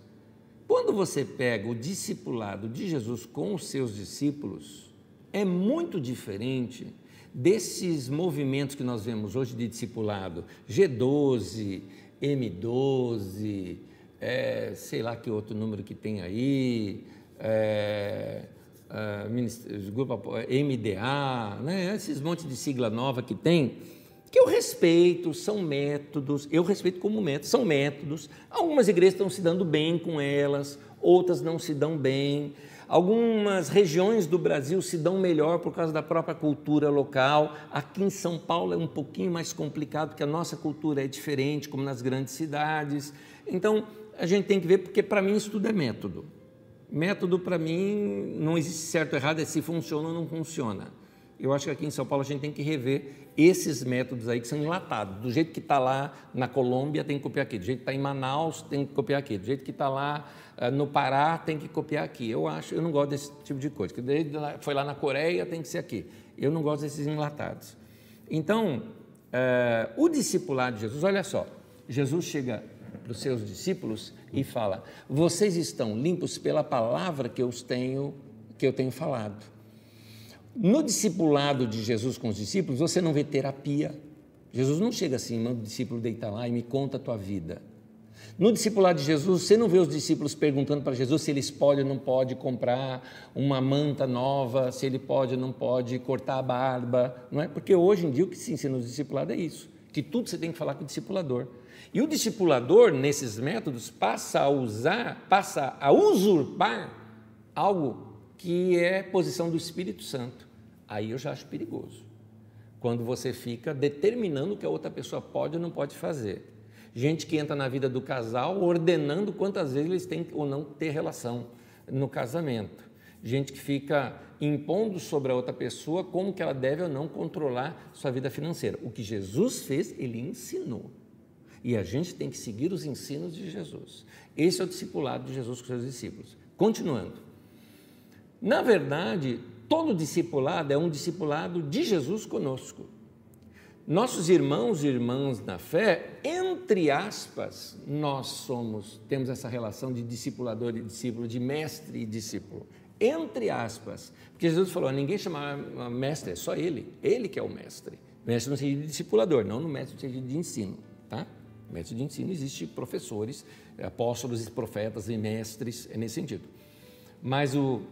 Quando você pega o discipulado de Jesus com os seus discípulos, é muito diferente desses movimentos que nós vemos hoje de discipulado, G12, M12, é, sei lá que outro número que tem aí, é, é, MDA, né, esses montes de sigla nova que tem, que eu respeito, são métodos, eu respeito como métodos, são métodos. Algumas igrejas estão se dando bem com elas, outras não se dão bem. Algumas regiões do Brasil se dão melhor por causa da própria cultura local. Aqui em São Paulo é um pouquinho mais complicado, porque a nossa cultura é diferente, como nas grandes cidades. Então, a gente tem que ver, porque para mim isso tudo é método. Método, para mim, não existe certo ou errado, é se funciona ou não funciona. Eu acho que aqui em São Paulo a gente tem que rever esses métodos aí que são enlatados. Do jeito que está lá na Colômbia, tem que copiar aqui. Do jeito que está em Manaus, tem que copiar aqui. Do jeito que está lá uh, no Pará, tem que copiar aqui. Eu acho, eu não gosto desse tipo de coisa. Que foi lá na Coreia, tem que ser aqui. Eu não gosto desses enlatados. Então, uh, o discipulado de Jesus, olha só, Jesus chega para os seus discípulos e fala: Vocês estão limpos pela palavra que eu tenho, que eu tenho falado. No discipulado de Jesus com os discípulos, você não vê terapia. Jesus não chega assim, manda o discípulo deitar lá e me conta a tua vida. No discipulado de Jesus, você não vê os discípulos perguntando para Jesus se eles podem ou não podem comprar uma manta nova, se ele pode ou não pode cortar a barba, não é? Porque hoje em dia o que se ensina no discipulado é isso, que tudo você tem que falar com o discipulador. E o discipulador, nesses métodos, passa a usar, passa a usurpar algo que é posição do Espírito Santo. Aí eu já acho perigoso. Quando você fica determinando o que a outra pessoa pode ou não pode fazer. Gente que entra na vida do casal ordenando quantas vezes eles têm ou não ter relação no casamento. Gente que fica impondo sobre a outra pessoa como que ela deve ou não controlar sua vida financeira. O que Jesus fez, ele ensinou. E a gente tem que seguir os ensinos de Jesus. Esse é o discipulado de Jesus com seus discípulos. Continuando. Na verdade, todo discipulado é um discipulado de Jesus conosco. Nossos irmãos e irmãs na fé, entre aspas, nós somos, temos essa relação de discipulador e discípulo, de mestre e discípulo. entre aspas, porque Jesus falou: ninguém chamava mestre, é só ele, ele que é o mestre. Mestre no sentido de discipulador, não no mestre no sentido de ensino, tá? Mestre de ensino existe professores, apóstolos profetas e mestres, é nesse sentido. Mas o,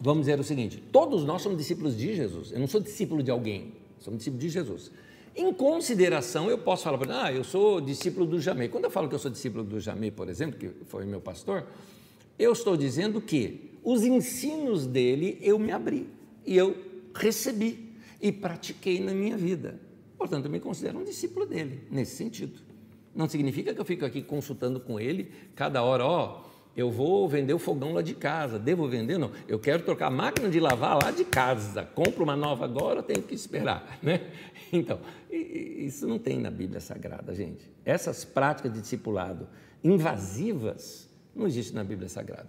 vamos dizer o seguinte: todos nós somos discípulos de Jesus. Eu não sou discípulo de alguém, somos discípulos de Jesus. Em consideração, eu posso falar, ah, eu sou discípulo do Jamei. Quando eu falo que eu sou discípulo do Jamei, por exemplo, que foi meu pastor, eu estou dizendo que os ensinos dele eu me abri e eu recebi e pratiquei na minha vida. Portanto, eu me considero um discípulo dele, nesse sentido. Não significa que eu fico aqui consultando com ele cada hora, ó, eu vou vender o fogão lá de casa, devo vender? Não, eu quero trocar a máquina de lavar lá de casa, compro uma nova agora, tenho que esperar, né? Então, isso não tem na Bíblia Sagrada, gente. Essas práticas de discipulado invasivas não existem na Bíblia Sagrada.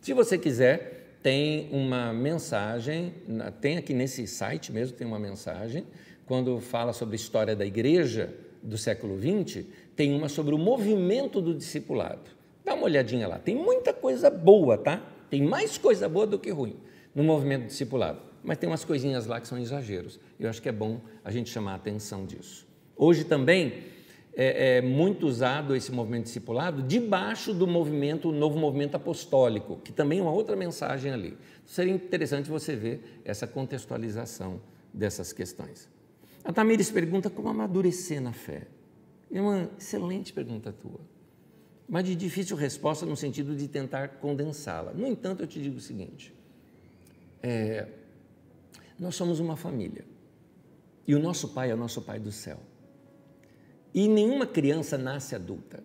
Se você quiser, tem uma mensagem, tem aqui nesse site mesmo, tem uma mensagem, quando fala sobre a história da igreja do século XX, tem uma sobre o movimento do discipulado. Dá uma olhadinha lá, tem muita coisa boa, tá? Tem mais coisa boa do que ruim no movimento discipulado, mas tem umas coisinhas lá que são exageros. Eu acho que é bom a gente chamar a atenção disso. Hoje também é, é muito usado esse movimento discipulado debaixo do movimento, o novo movimento apostólico, que também é uma outra mensagem ali. Seria interessante você ver essa contextualização dessas questões. A Tamires pergunta como amadurecer na fé. É uma excelente pergunta tua mas de difícil resposta no sentido de tentar condensá-la. No entanto, eu te digo o seguinte: é, nós somos uma família e o nosso pai é o nosso pai do céu. E nenhuma criança nasce adulta.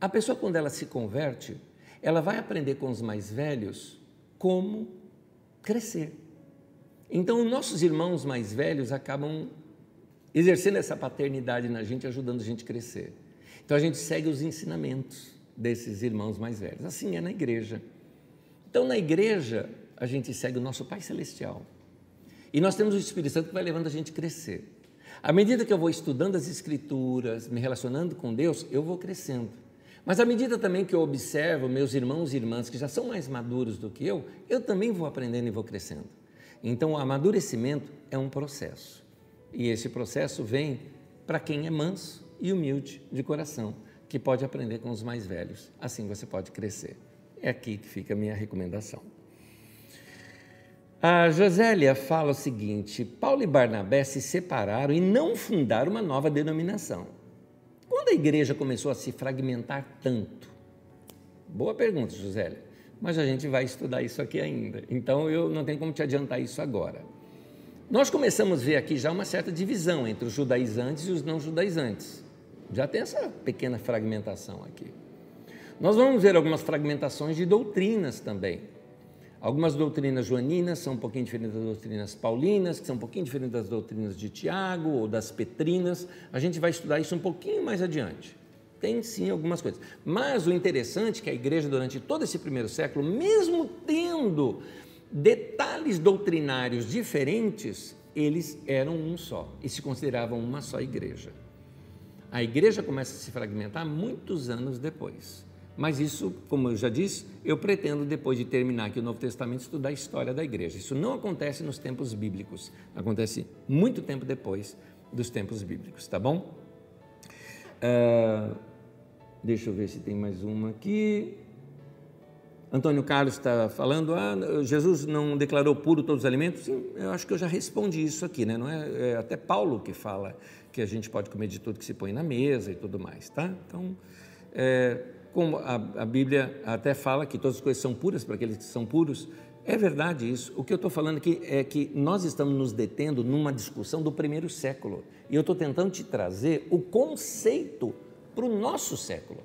A pessoa, quando ela se converte, ela vai aprender com os mais velhos como crescer. Então, nossos irmãos mais velhos acabam exercendo essa paternidade na gente, ajudando a gente a crescer. Então a gente segue os ensinamentos desses irmãos mais velhos. Assim é na igreja. Então na igreja a gente segue o nosso Pai Celestial. E nós temos o Espírito Santo que vai levando a gente a crescer. À medida que eu vou estudando as Escrituras, me relacionando com Deus, eu vou crescendo. Mas à medida também que eu observo meus irmãos e irmãs que já são mais maduros do que eu, eu também vou aprendendo e vou crescendo. Então o amadurecimento é um processo. E esse processo vem para quem é manso e humilde de coração, que pode aprender com os mais velhos. Assim você pode crescer. É aqui que fica a minha recomendação. A Josélia fala o seguinte: Paulo e Barnabé se separaram e não fundaram uma nova denominação. Quando a igreja começou a se fragmentar tanto? Boa pergunta, Josélia. Mas a gente vai estudar isso aqui ainda. Então eu não tenho como te adiantar isso agora. Nós começamos a ver aqui já uma certa divisão entre os judaizantes e os não judaizantes. Já tem essa pequena fragmentação aqui. Nós vamos ver algumas fragmentações de doutrinas também. Algumas doutrinas joaninas são um pouquinho diferentes das doutrinas paulinas, que são um pouquinho diferentes das doutrinas de Tiago ou das petrinas. A gente vai estudar isso um pouquinho mais adiante. Tem sim algumas coisas. Mas o interessante é que a igreja, durante todo esse primeiro século, mesmo tendo detalhes doutrinários diferentes, eles eram um só e se consideravam uma só igreja. A igreja começa a se fragmentar muitos anos depois. Mas isso, como eu já disse, eu pretendo, depois de terminar aqui o Novo Testamento, estudar a história da igreja. Isso não acontece nos tempos bíblicos, acontece muito tempo depois dos tempos bíblicos, tá bom? Uh, deixa eu ver se tem mais uma aqui. Antônio Carlos está falando, ah, Jesus não declarou puro todos os alimentos? Sim, eu acho que eu já respondi isso aqui, né? Não é, é até Paulo que fala que a gente pode comer de tudo que se põe na mesa e tudo mais, tá? Então, é, como a, a, Bíblia até fala que todas as coisas são puras para aqueles que são puros, é verdade isso. O que eu estou falando aqui é que nós estamos nos detendo numa discussão do primeiro século e eu estou tentando te trazer o conceito para o nosso século.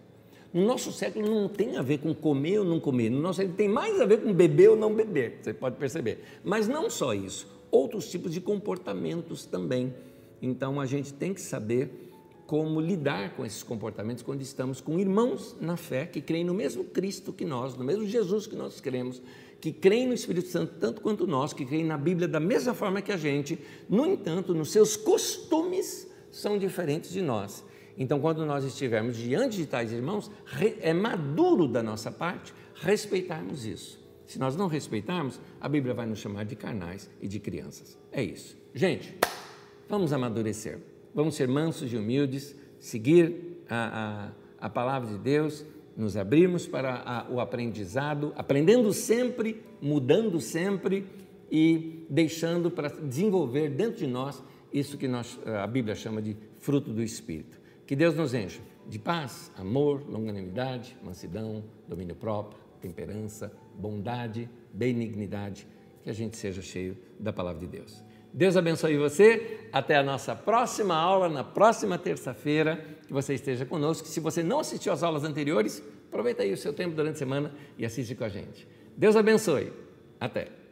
No nosso século não tem a ver com comer ou não comer, no nosso século tem mais a ver com beber ou não beber, você pode perceber. Mas não só isso, outros tipos de comportamentos também então a gente tem que saber como lidar com esses comportamentos quando estamos com irmãos na fé que creem no mesmo Cristo que nós, no mesmo Jesus que nós cremos, que creem no Espírito Santo tanto quanto nós, que creem na Bíblia da mesma forma que a gente, no entanto, nos seus costumes são diferentes de nós. Então, quando nós estivermos diante de tais irmãos, é maduro da nossa parte respeitarmos isso. Se nós não respeitarmos, a Bíblia vai nos chamar de carnais e de crianças. É isso. Gente, vamos amadurecer. Vamos ser mansos e humildes, seguir a, a, a palavra de Deus, nos abrirmos para a, o aprendizado, aprendendo sempre, mudando sempre e deixando para desenvolver dentro de nós isso que nós, a Bíblia chama de fruto do Espírito. Que Deus nos encha de paz, amor, longanimidade, mansidão, domínio próprio, temperança, bondade, benignidade, que a gente seja cheio da palavra de Deus. Deus abençoe você. Até a nossa próxima aula, na próxima terça-feira, que você esteja conosco. Se você não assistiu às aulas anteriores, aproveita aí o seu tempo durante a semana e assiste com a gente. Deus abençoe. Até.